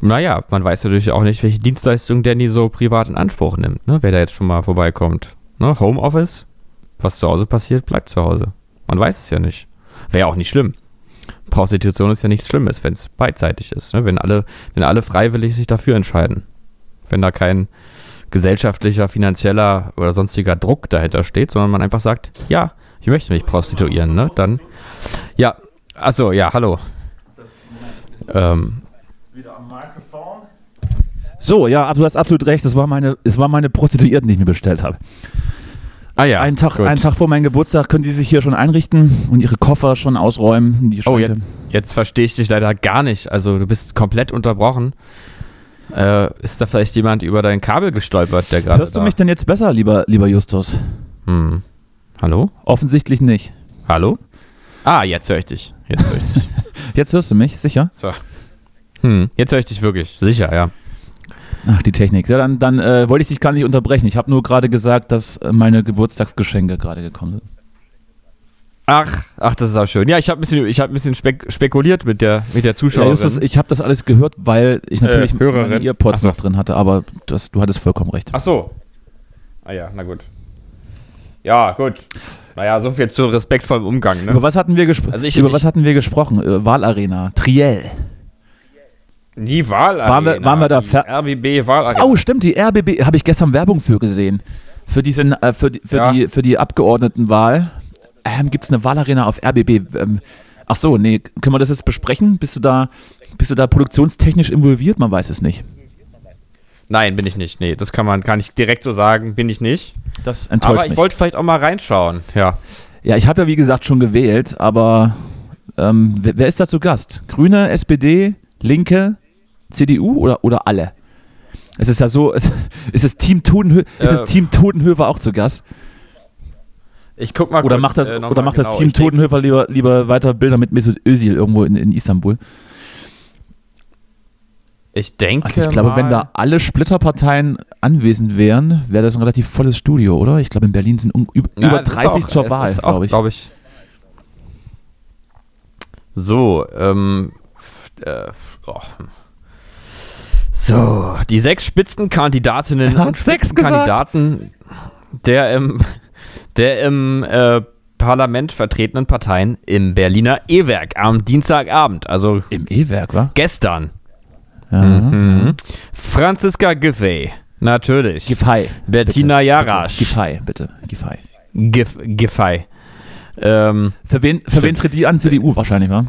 naja, man weiß natürlich auch nicht, welche Dienstleistung Danny so privat in Anspruch nimmt, ne? wer da jetzt schon mal vorbeikommt. Ne? Homeoffice, was zu Hause passiert, bleibt zu Hause. Man weiß es ja nicht. Wäre auch nicht schlimm. Prostitution ist ja nichts Schlimmes, wenn es beidseitig ist. Ne? Wenn, alle, wenn alle freiwillig sich dafür entscheiden. Wenn da kein gesellschaftlicher, finanzieller oder sonstiger Druck dahinter steht, sondern man einfach sagt, ja, ich möchte mich prostituieren, ne? Dann, ja, achso, ja, hallo. Ähm, So, ja, du hast absolut recht. Das war meine, es war meine Prostituierten, die ich mir bestellt habe. ah ja, einen, Tag, gut. einen Tag vor meinem Geburtstag können die sich hier schon einrichten und ihre Koffer schon ausräumen. Oh, jetzt, jetzt verstehe ich dich leider gar nicht. Also du bist komplett unterbrochen. Äh, ist da vielleicht jemand über dein Kabel gestolpert, der gerade Hörst du mich denn jetzt besser, lieber, lieber Justus? Hm. Hallo? Offensichtlich nicht. Hallo? Ah, jetzt höre ich dich. Jetzt höre ich dich. Jetzt hörst du mich, sicher? so. Hm. Jetzt höre ich dich wirklich. Sicher, ja. Ach, die Technik. Ja, dann, dann äh, wollte ich dich gar nicht unterbrechen. Ich habe nur gerade gesagt, dass äh, meine Geburtstagsgeschenke gerade gekommen sind. Ach, ach, das ist auch schön. Ja, ich habe ein bisschen, ich hab ein bisschen spek spekuliert mit der, mit der Ja, Zuschauerin. Justus, ich habe das alles gehört, weil ich natürlich Äh, Hörerin. meine Earpods so. noch drin hatte, aber das, du hattest vollkommen recht. Ach so. Ah ja, na gut. Ja, gut. Naja, so viel zu respektvollem Umgang, ne? Über was hatten wir gesprochen? Also ich- Über ich- was hatten wir gesprochen? Äh, Wahlarena, Triell. Die Wahlarena. Waren wir- waren wir da RBB Wahlarena. Oh, stimmt, die RBB habe ich gestern Werbung für gesehen. Für, diese, äh, für, die, für, Ja. die, für die Abgeordnetenwahl. Ähm, Gibt es eine Wahlarena auf RBB? Ähm, ach so, nee, können wir das jetzt besprechen? Bist du da, bist du da produktionstechnisch involviert? Man weiß es nicht. Nein, bin ich nicht. Nee, das kann man, kann ich direkt so sagen, bin ich nicht. Das enttäuscht Aber ich mich. wollte vielleicht auch mal reinschauen. Ja. Ja, ich habe ja wie gesagt schon gewählt, aber ähm, wer, wer ist da zu Gast? Grüne, SPD, Linke, CDU oder, oder alle? Es ist ja so, es, ist, das Team Totenhö ist das Äh, Team Totenhöfer auch zu Gast? Ich guck mal Oder kurz, macht das, äh, oder macht das genau. Team Ich denk- Totenhöfer lieber, lieber weiter Bilder mit Mesut Özil irgendwo in, in Istanbul? Ich denke. Also ich glaube, wenn da alle Splitterparteien anwesend wären, wäre das ein relativ volles Studio, oder? Ich glaube, in Berlin sind um, über, Ja, über es ist 30 auch- zur Wahl, glaube ich. glaub ich. So, ähm. Äh, oh. So, die sechs Spitzenkandidatinnen und. Spitzenkandidaten der im, der im äh, Parlament vertretenen Parteien im Berliner E-Werk am Dienstagabend, also Im E-Werk, wa? gestern. Ja. Mhm. Franziska Giffey, natürlich. Giffey. Bettina bitte, Jarasch. Bitte. Giffey, bitte. Giffey. Giff, Giffey. Ähm, Für wen, für wen tritt die an? CDU wahrscheinlich, wa?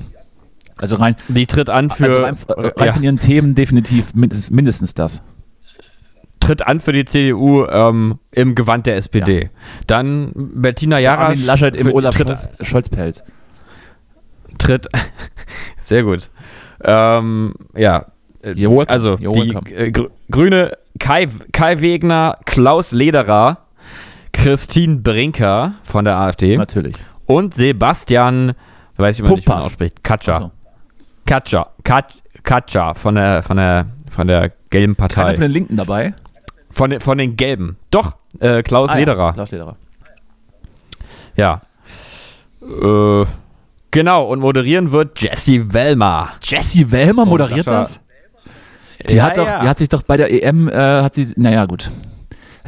Also rein, die tritt an für, also rein, äh, rein ja, von ihren Themen definitiv mindestens, mindestens das. tritt an für die CDU ähm, im Gewand der SPD. Dann Bettina Jarasch. Armin Laschet im Olaf tritt, Scholz- Scholz-Pelz. tritt sehr gut. Ähm, ja. Äh, welcome. Also die äh, Gr Grüne Kai, Kai Wegner, Klaus Lederer, Christine Brinker von der AfD Natürlich. und Sebastian, weiß ich mal nicht, wie man ausspricht, Katscher. Achso. Katscher. Kat Katscher von der, von der, von der gelben Keiner Partei. von den Linken dabei. Von, den- von den gelben. Doch, äh, Klaus Ah, ja. Lederer. Klaus Lederer. Ja. Äh, genau, und moderieren wird Jesse Wellmer. Jessie Wellmer moderiert das? Die, Ja, hat doch, ja. die hat sich doch bei der EM, äh, hat sie, naja, gut.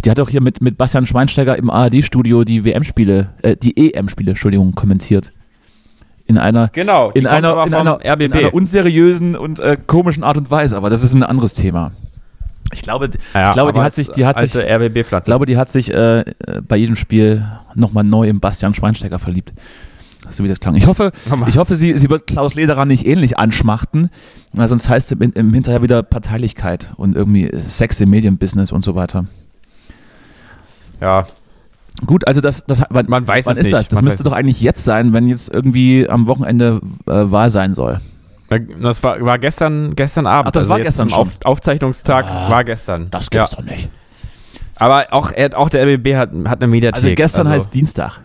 Die hat doch hier mit, mit Bastian Schweinsteiger im ARD-Studio die WM-Spiele, äh, die EM-Spiele, Entschuldigung, kommentiert. In einer, Genau, in einer, in einer, RBB. in einer unseriösen und äh, komischen Art und Weise, aber das ist ein anderes Thema. Ich glaube, Ja, ich glaube, die hat sich, die hat sich, ich RBB-Pflanze. glaube, die hat sich äh, äh, bei jedem Spiel nochmal neu in Bastian Schweinsteiger verliebt. So wie das klang. Ich hoffe, ich hoffe, sie, sie wird Klaus Lederer nicht ähnlich anschmachten, weil sonst heißt es im, im Hinterher wieder Parteilichkeit und irgendwie Sex im Medienbusiness und so weiter. Ja, Gut, also das, das wann, Man weiß wann es ist nicht. das? Das Man müsste doch eigentlich jetzt sein, wenn jetzt irgendwie am Wochenende äh, Wahl sein soll. das war, war gestern, gestern Abend. Ach, das war jetzt gestern zum Auf, schon. Aufzeichnungstag Ah, war gestern. Das ja. doch nicht. Aber auch, auch der RBB hat, hat eine Mediathek. Also gestern heißt Dienstag.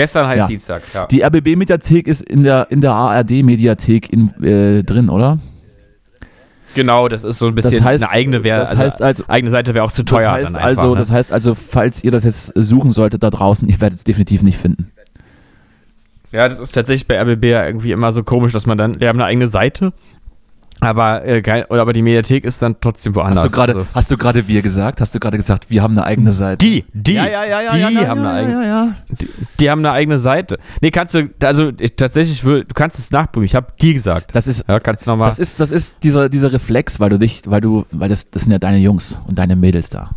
Gestern heißt Ja. Dienstag, ja. Die RBB-Mediathek ist in der, in der ARD-Mediathek äh, drin, oder? genau, das ist so ein bisschen Das heißt- eine eigene wäre. das heißt also- eigene Seite wäre auch zu teuer. das heißt einfach, also, ne? das heißt also, falls ihr das jetzt suchen solltet da draußen, ihr werdet es definitiv nicht finden. Ja, das ist tatsächlich bei RBB ja irgendwie immer so komisch, dass man dann, wir haben eine eigene Seite, aber, äh, geil, oder aber die Mediathek ist dann trotzdem woanders. Hast du gerade, Also, hast du gerade wir gesagt? Hast du gerade gesagt, wir haben eine eigene Seite? die, die, ja, ja, ja, haben eine eigene, die haben eine eigene Seite. Nee, kannst du, also ich, tatsächlich, will, du kannst es nachprüfen. Ich habe die gesagt. Das ist, Ja, kannst du nochmal. das ist, das ist dieser, dieser Reflex, weil du dich, weil du, weil das, das sind ja deine Jungs und deine Mädels da.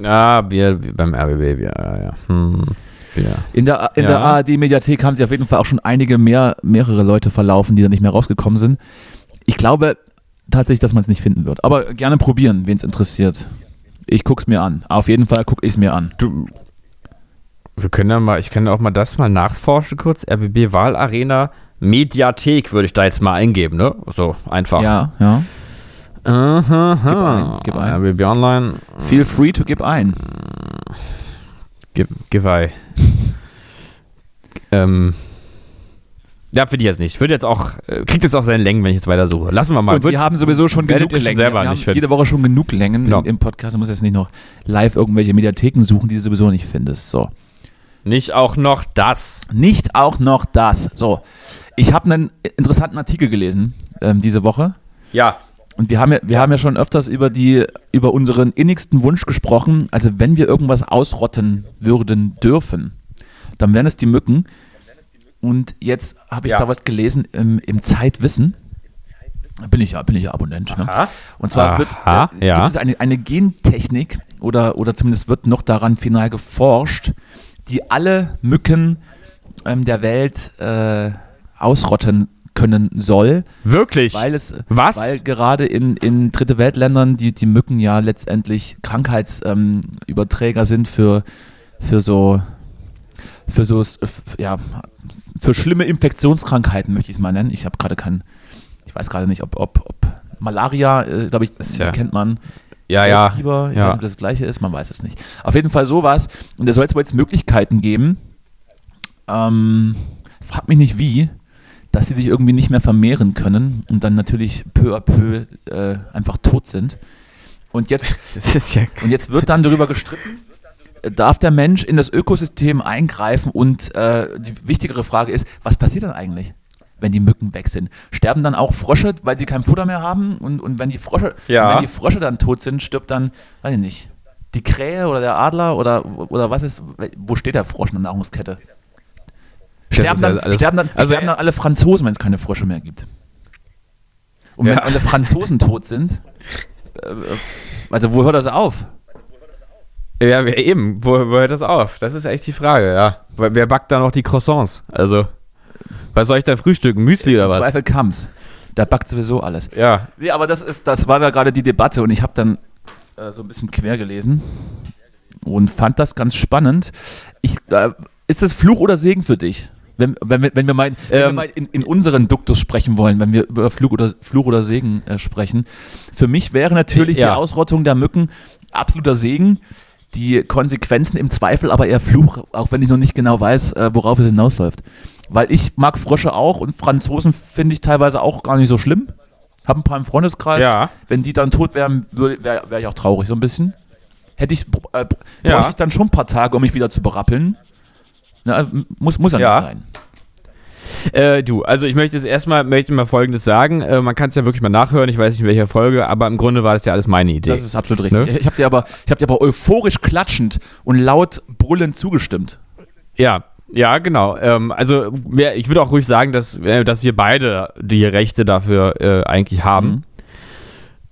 Ja, wir, wir beim RBB, wir, ja, ja. Hm, wir. In der, in Ja. der ARD-Mediathek haben sich auf jeden Fall auch schon einige mehr, mehrere Leute verlaufen, die da nicht mehr rausgekommen sind. Ich glaube tatsächlich, dass man es nicht finden wird. Aber gerne probieren, wen es interessiert. Ich guck's mir an. Auf jeden Fall gucke ich es mir an. Du, wir können ja mal, ich kann auch mal das mal nachforschen kurz. RBB Wahlarena Mediathek würde ich da jetzt mal eingeben, ne? So einfach. Ja, ja. Aha, Gib ein, gib ein. RBB Online. Feel free to gib ein. Gib ein. ähm. Ja, finde ich jetzt nicht. Wird jetzt auch, äh, kriegt jetzt auch seine Längen, wenn ich jetzt weiter suche. Lassen wir mal. Und wir haben sowieso schon genug Längen. selber wir nicht haben jede Woche schon genug Längen Genau. im, im Podcast. Du musst jetzt nicht noch live irgendwelche Mediatheken suchen, die du sowieso nicht findest. So. nicht auch noch das. Nicht auch noch das. So. Ich habe einen interessanten Artikel gelesen ähm, diese Woche. Ja. Und wir haben ja, wir haben ja schon öfters über die, über unseren innigsten Wunsch gesprochen. Also wenn wir irgendwas ausrotten würden dürfen, dann wären es die Mücken. Und jetzt habe ich Ja. da was gelesen im, im Zeitwissen. Bin ich ja, bin ich ja Abonnent. Ne? Und zwar wird, Aha, äh, ja. gibt es eine, eine Gentechnik oder, oder zumindest wird noch daran final geforscht, die alle Mücken ähm, der Welt äh, ausrotten können soll. Wirklich? Weil es, Was? weil gerade in, in dritte Weltländern die, die Mücken ja letztendlich Krankheitsüberträger ähm, sind für, für so, für so, ja, für schlimme Infektionskrankheiten, möchte ich es mal nennen. Ich habe gerade keinen, ich weiß gerade nicht, ob, ob, ob Malaria, äh, glaube ich, ja- kennt man. ja, ja. Fieber, ich ja. weiß nicht, ob das das gleiche ist, man weiß es nicht. Auf jeden Fall sowas. Und da soll es wohl jetzt Möglichkeiten geben, ähm, frag mich nicht wie, dass sie sich irgendwie nicht mehr vermehren können und dann natürlich peu à peu äh, einfach tot sind. Und jetzt, ja. und jetzt wird dann darüber gestritten, darf der Mensch in das Ökosystem eingreifen und äh, die wichtigere Frage ist, was passiert dann eigentlich? Wenn die Mücken weg sind. Sterben dann auch Frösche, weil sie kein Futter mehr haben? Und, und wenn, die Frösche, Ja. wenn die Frösche dann tot sind, stirbt dann, weiß ich nicht, die Krähe oder der Adler oder, oder was ist, wo steht der Frosch in der Nahrungskette? Sterben dann, ja sterben, dann, also, sterben dann alle Franzosen, wenn es keine Frösche mehr gibt. Und wenn Ja. alle Franzosen tot sind, äh, also wo hört das auf? Ja, eben. Wo, wo hört das auf? Das ist echt die Frage, ja. Wer backt da noch die Croissants? Also, was soll ich da frühstücken? Müsli oder was? Zweifel kam's. Da backt sowieso alles. Ja. Nee, aber das ist, das war da gerade die Debatte und ich habe dann äh, so ein bisschen quer gelesen und fand das ganz spannend. Ich, äh, ist das Fluch oder Segen für dich? Wenn, wenn, wir- wenn wir mal, wenn wir Ähm, mal in, in unseren Duktus sprechen wollen, wenn wir über Fluch oder, Fluch oder Segen äh, sprechen. Für mich wäre natürlich die Ja. Ausrottung der Mücken absoluter Segen. Die Konsequenzen im Zweifel aber eher Fluch, auch wenn ich noch nicht genau weiß, äh, worauf es hinausläuft. Weil ich mag Frösche auch und Franzosen finde ich teilweise auch gar nicht so schlimm. Hab ein paar im Freundeskreis. Ja. Wenn die dann tot wären, wäre wär ich auch traurig so ein bisschen. Hätte ich, äh, Ja. ich dann schon ein paar Tage, um mich wieder zu berappeln. Na, äh, muss, muss ja, Ja. nicht sein. Äh, du, also ich möchte jetzt erstmal möchte mal Folgendes sagen. Äh, man kann es ja wirklich mal nachhören, ich weiß nicht in welcher Folge, aber im Grunde war das ja alles meine Idee. Das ist absolut richtig. Ne? Ich habe dir, aber, ich hab dir aber euphorisch klatschend und laut brüllend zugestimmt. Ja, ja, genau. Ähm, also ich würde auch ruhig sagen, dass, äh, dass wir beide die Rechte dafür äh, eigentlich haben. Mhm.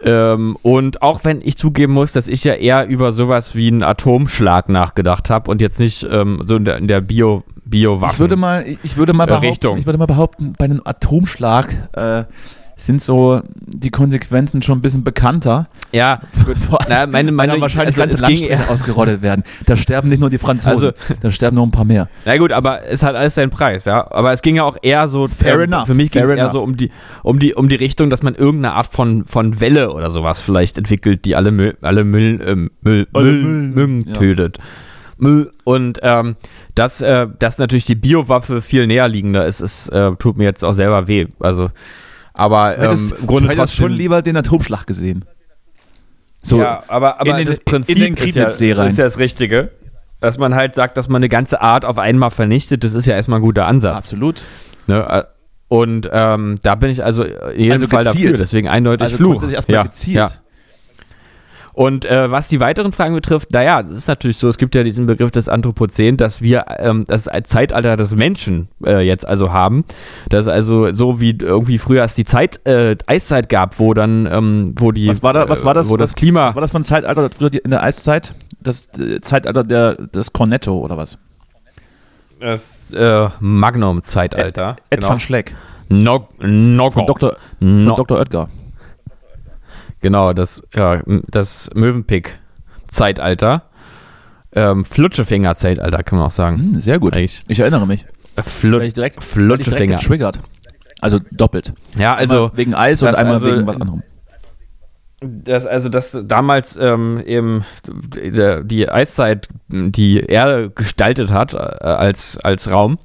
Ähm, und auch wenn ich zugeben muss, dass ich ja eher über sowas wie einen Atomschlag nachgedacht habe und jetzt nicht ähm, so in der, in der Bio, Biowaffen. Ich würde mal, ich würde mal behaupten, Richtung. ich würde mal behaupten, bei einem Atomschlag äh, sind so die Konsequenzen schon ein bisschen bekannter. ja, vor na, meine, dann wahrscheinlich also, ganze ging eher, ausgerottet werden. Da sterben nicht nur die Franzosen, Also- da sterben noch ein paar mehr. Na gut, aber es hat alles seinen Preis, ja. Aber es ging ja auch eher so, Fair ähm, enough, für mich ging es eher enough. so um die, um die, um die Richtung, dass man irgendeine Art von, von Welle oder sowas vielleicht entwickelt, die alle Müll, alle Müll, ähm, Müll, Alle Müll, Müll, ja. tötet. Müll. Und ähm, dass, äh, dass natürlich die Biowaffe viel näher liegender ist, ist äh, tut mir jetzt auch selber weh. Also, aber ähm, hättest, im Grunde du hättest schon lieber den Atomschlag gesehen. So, ja, aber, aber in den- das in Prinzip den ist, ja, ist ja das Richtige. Dass man halt sagt, dass man eine ganze Art auf einmal vernichtet, das ist ja erstmal ein guter Ansatz. absolut. Ne? äh, Und ähm, da bin ich also in jedem Also Fall gezielt. dafür, deswegen eindeutig Also Fluch. erstmal ja, gezielt. Ja. Und äh, was die weiteren Fragen betrifft, naja, das ist natürlich so, es gibt ja diesen Begriff des Anthropozän, dass wir ähm, das Zeitalter des Menschen äh, jetzt also haben. Das ist also so wie irgendwie früher es die Zeit, äh, Eiszeit gab, wo dann, ähm, wo die Was war da, was war das, äh, wo das was, Klima. Was war das für ein Zeitalter in der Eiszeit? Das äh, Zeitalter der, des Cornetto oder was? das äh, Magnum-Zeitalter. Ed van Schleck. No, no, Von Dr. Von no, Dr. Oetker. Genau, das, ja, das Möwenpick-Zeitalter. Ähm, Flutschefinger-Zeitalter, kann man auch sagen. Hm, sehr gut. Eigentlich. Ich erinnere mich. Weil ich direkt, weil ich direkt Flutschefinger. getriggert. Also doppelt. Ja, also, einmal wegen Eis und einmal also- wegen was anderem. Das, also das damals ähm, eben die Eiszeit die Erde gestaltet hat äh, als, als Raum.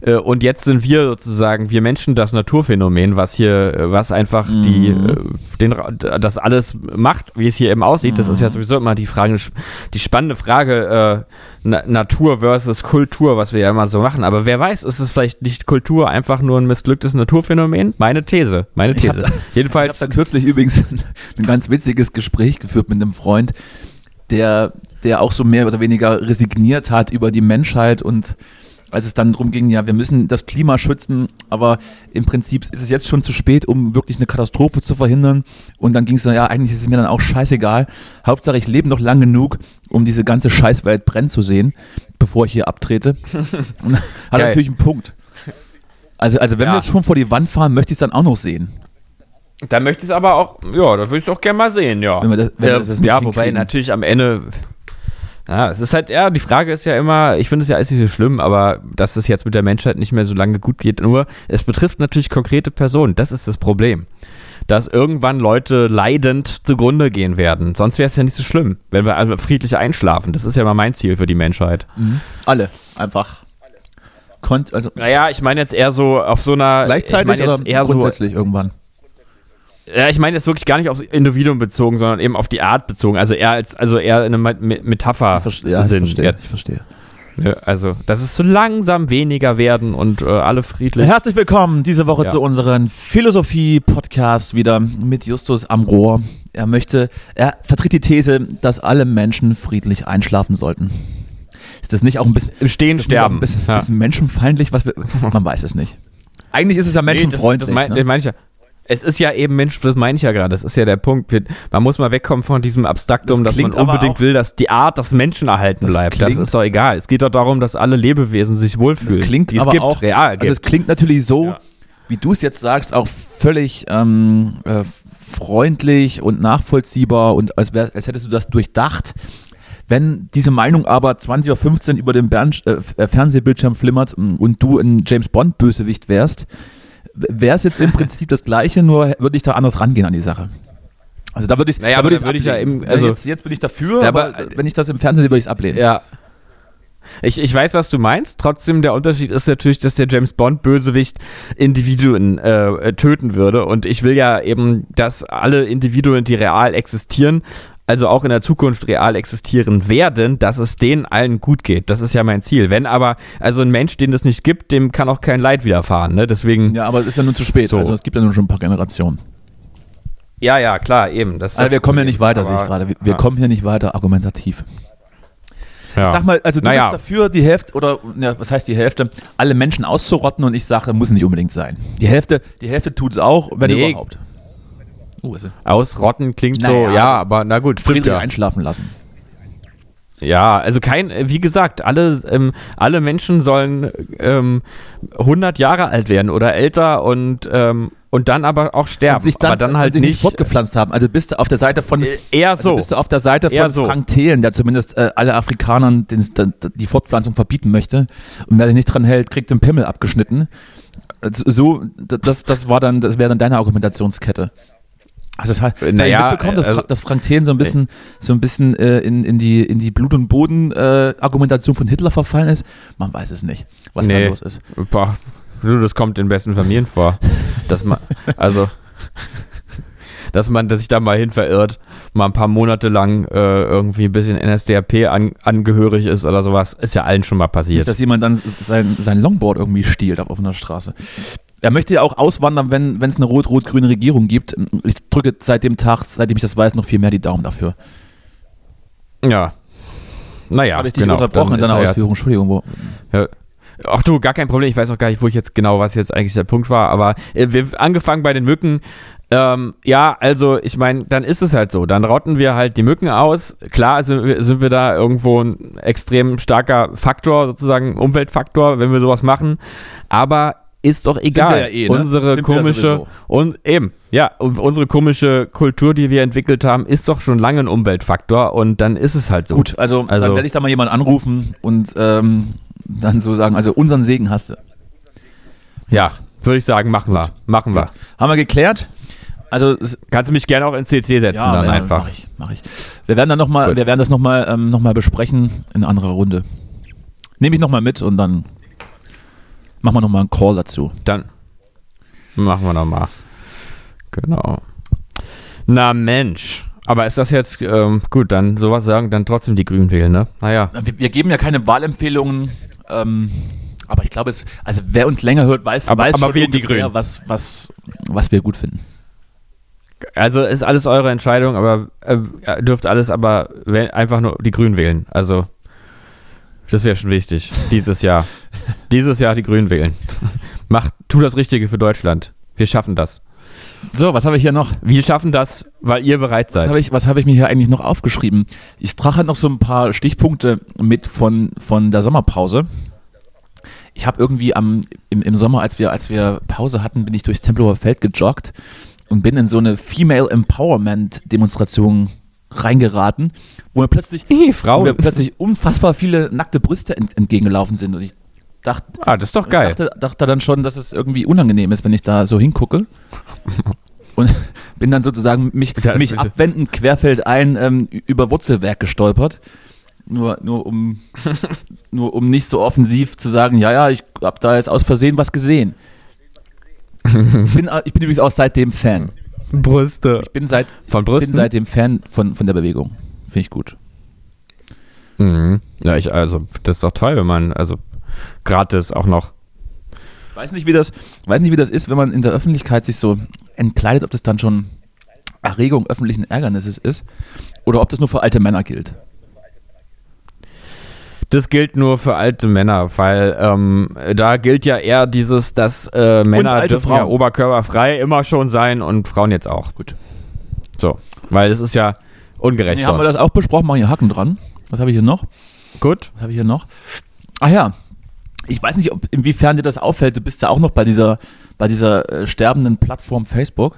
Äh, und jetzt sind wir sozusagen, wir Menschen, das Naturphänomen, was hier, äh, was einfach die, Mhm. äh, den, das alles macht, wie es hier eben aussieht. Das ist Mhm. ja sowieso immer die Frage, die spannende Frage, äh, Na Natur versus Kultur, was wir ja immer so machen. Aber wer weiß, ist es vielleicht nicht Kultur einfach nur ein missglücktes Naturphänomen? Meine These, meine Ich hab These. da- Ich habe Jedenfalls, da kürzlich übrigens ein ganz witziges Gespräch geführt mit einem Freund, der, der auch so mehr oder weniger resigniert hat über die Menschheit und als es dann darum ging, ja, wir müssen das Klima schützen, aber im Prinzip ist es jetzt schon zu spät, um wirklich eine Katastrophe zu verhindern. Und dann ging es so, ja, eigentlich ist es mir dann auch scheißegal. Hauptsache, ich lebe noch lang genug, um diese ganze Scheißwelt brennen zu sehen, bevor ich hier abtrete. Und hat Geil. natürlich einen Punkt. Also, also wenn Ja. wir jetzt schon vor die Wand fahren, möchte ich es dann auch noch sehen. Da möchte ich es aber auch, ja, da würde ich doch gerne mal sehen, ja. Wenn das- wenn ja, das ja wobei natürlich am Ende, ja, es ist halt, ja, die Frage ist ja immer, ich finde es ja alles nicht so schlimm, aber dass es jetzt mit der Menschheit nicht mehr so lange gut geht, nur es betrifft natürlich konkrete Personen, das ist das Problem. Dass irgendwann Leute leidend zugrunde gehen werden. Sonst wäre es ja nicht so schlimm, wenn wir also friedlich einschlafen. Das ist ja mal mein Ziel für die Menschheit. Alle. Einfach. Konnt, also Naja, ich meine jetzt eher so auf so einer. gleichzeitig ich jetzt oder eher so grundsätzlich irgendwann? Ja, ich meine jetzt wirklich gar nicht aufs Individuum bezogen, sondern eben auf die Art bezogen. Also eher als, also eher in einem Me- Metapher Verste- ja, ich verstehe. Ich jetzt. verstehe. Ja, Also, dass es so langsam weniger werden und äh, alle friedlich. Herzlich willkommen diese Woche Ja. zu unserem Philosophie-Podcast wieder mit Justus am Rohr. Er möchte, er vertritt die These, dass alle Menschen friedlich einschlafen sollten. Ist das nicht auch ein bisschen, Im Stehen sterben. ein bisschen, Ja. bisschen menschenfeindlich? Was wir, man weiß es nicht. Eigentlich ist es ja menschenfreundlich. Nee, das, das, mein, ne? das meine ich ja. Es ist ja eben Mensch, das meine ich ja gerade. Das ist ja der Punkt. Man muss mal wegkommen von diesem Abstraktum, Das dass man unbedingt auch- will, dass die Art des Menschen erhalten Das bleibt. klingt- das ist doch egal. Es geht doch darum, dass alle Lebewesen sich wohlfühlen. Das klingt die es aber gibt, auch, real also es gibt. klingt natürlich so, Ja. wie du es jetzt sagst, auch völlig ähm, äh, freundlich und nachvollziehbar und als, wär, als hättest du das durchdacht. Wenn diese Meinung aber 20.15 Uhr über den Bern, äh, F- Fernsehbildschirm flimmert mm, und du ein James Bond-Bösewicht wärst, wäre es jetzt im Prinzip das Gleiche, nur würde ich da anders rangehen an die Sache. Also da würde ich, Naja, da würde da würde ich ja eben- also- jetzt, jetzt bin ich dafür, Ja, aber, aber- wenn ich das im Fernsehen sehe, würde ich es ablehnen. Ja. Ich, ich weiß, was du meinst. Trotzdem, der Unterschied ist natürlich, dass der James Bond-Bösewicht Individuen äh, äh, töten würde. Und ich will ja eben, dass alle Individuen, die real existieren, also auch in der Zukunft real existieren werden, dass es denen allen gut geht. Das ist ja mein Ziel. Wenn aber, also ein Mensch, den es nicht gibt, dem kann auch kein Leid widerfahren. Ne? Deswegen, ja. Ja, aber es ist ja nun zu spät. So. Also es gibt ja nun schon ein paar Generationen. ja, klar, eben. Das Also das wir kommen ja nicht weiter, sehe ich Aber- gerade. Wir, wir ja. kommen hier nicht weiter argumentativ. Ja. Sag mal, also du Naja. bist dafür, die Hälfte, oder ja, was heißt die Hälfte, alle Menschen auszurotten und ich sage, muss nicht unbedingt sein. Die Hälfte, die Hälfte tut es auch, wenn Nee. überhaupt. Er. Ausrotten klingt so, Naja, ja, aber na gut, Friedrich ja. einschlafen lassen. Ja, also kein, äh, wie gesagt, alle, ähm, alle Menschen sollen ähm, 100 Jahre alt werden oder älter und, ähm, und dann aber auch sterben. Und sich dann, aber dann halt sich nicht. fortgepflanzt haben. Also bist du auf der Seite von, äh, eher also so. bist du auf der Seite von so. Frank Thelen, der zumindest äh, alle Afrikanern den, den, die Fortpflanzung verbieten möchte. Und wer sich nicht dran hält, kriegt den Pimmel abgeschnitten. Also So, das, das war dann, das wäre dann deine Argumentationskette. Also das heißt, Naja, ich mitbekommen, dass, also- Fra- dass Frank Thelen so ein bisschen, so ein bisschen äh, in, in die, in die Blut- und Boden-Argumentation von Hitler verfallen ist. Man weiß es nicht, was da Nee. los ist. Boah, das kommt in besten Familien vor. Dass man, also, dass man dass sich da mal hin verirrt, mal ein paar Monate lang äh, irgendwie ein bisschen NSDAP an, angehörig ist oder sowas, ist ja allen schon mal passiert. dass jemand dann sein, sein Longboard irgendwie stiehlt auf offener Straße. Er möchte ja auch auswandern, wenn es eine rot-rot-grüne Regierung gibt. Ich drücke seit dem Tag, seitdem ich das weiß, noch viel mehr die Daumen dafür. Ja. Naja, Habe ich dich genau. unterbrochen in deiner er ja- Ausführung? Entschuldigung. Wo, Ja. Ach du, gar kein Problem. Ich weiß auch gar nicht, wo ich jetzt genau, was jetzt eigentlich der Punkt war. Aber äh, wir angefangen bei den Mücken. Ähm, ja, also ich meine, dann ist es halt so. Dann rotten wir halt die Mücken aus. Klar sind wir, sind wir da irgendwo ein extrem starker Faktor, sozusagen Umweltfaktor, wenn wir sowas machen. Aber ist doch egal. ja eh, ne? Unsere komische und eben, ja, unsere komische Kultur, die wir entwickelt haben, ist doch schon lange ein Umweltfaktor und dann ist es halt so. gut, also, Also- dann werde ich da mal jemanden anrufen und ähm, dann so sagen, also unseren Segen hast du. Ja, würde ich sagen, machen wir. Machen wir. Haben wir geklärt? Also Kannst du mich gerne auch ins CC setzen dann ja, einfach. Mach ich, mach ich. Wir werden dann noch mal, Gut. wir werden das nochmal ähm, noch mal besprechen in anderer Runde. Nehme ich nochmal mit und dann machen wir nochmal einen Call dazu. Dann machen wir nochmal. Genau. Na Mensch. Aber ist das jetzt, ähm, gut, dann sowas sagen, dann trotzdem die Grünen wählen, ne? Naja. Wir, wir geben ja keine Wahlempfehlungen, ähm, aber ich glaube, es, also wer uns länger hört, weiß, Aber- weiß aber schon die Grünen. was, was, was wir gut finden. Also ist alles eure Entscheidung, aber äh, dürft alles aber einfach nur die Grünen wählen. Also, das wäre schon wichtig. Dieses Jahr. Dieses Jahr die Grünen wählen. Macht, tu das Richtige für Deutschland. Wir schaffen das. So, was habe ich hier noch? Wir schaffen das, weil ihr bereit Was seid. habe ich, was habe ich mir hier eigentlich noch aufgeschrieben? Ich trage halt noch so ein paar Stichpunkte mit von, von der Sommerpause. Ich habe irgendwie am, im, im Sommer, als wir, als wir Pause hatten, bin ich durchs Tempelhofer Feld gejoggt und bin in so eine Female Empowerment Demonstration reingeraten, wo mir plötzlich, Hi, wo Frauen. mir plötzlich unfassbar viele nackte Brüste ent, entgegengelaufen sind und ich dachte, Ah, das ist doch geil. dachte, dachte dann schon, dass es irgendwie unangenehm ist, wenn ich da so hingucke. Und bin dann sozusagen mich, mich abwendend querfeldein ähm, über Wurzelwerk gestolpert. Nur, nur, um, nur um nicht so offensiv zu sagen, ja, ja, ich habe da jetzt aus Versehen was gesehen. Ich bin, ich bin übrigens auch seitdem Fan. Brüste. Ich bin, seit, Von bin Brüsten? seitdem Fan von, von der Bewegung. Finde ich gut. Mhm. Ja, ich, also, das ist doch toll, wenn man, also, gratis auch noch. Weiß nicht, wie das, weiß nicht, wie das ist, wenn man in der Öffentlichkeit sich so entkleidet, ob das dann schon Erregung öffentlichen Ärgernisses ist oder ob das nur für alte Männer gilt. Das gilt nur für alte Männer, weil ähm, da gilt ja eher dieses, dass äh, Männer dürfen ja Frauen. oberkörperfrei immer schon sein und Frauen jetzt auch. Gut. So, weil es ist ja ungerecht. Nee, haben wir das auch besprochen, machen hier Haken dran. Was habe ich hier noch? Gut. Was habe ich hier noch? Ach ja, ich weiß nicht, ob, inwiefern dir das auffällt. Du bist ja auch noch bei dieser, bei dieser äh, sterbenden Plattform Facebook.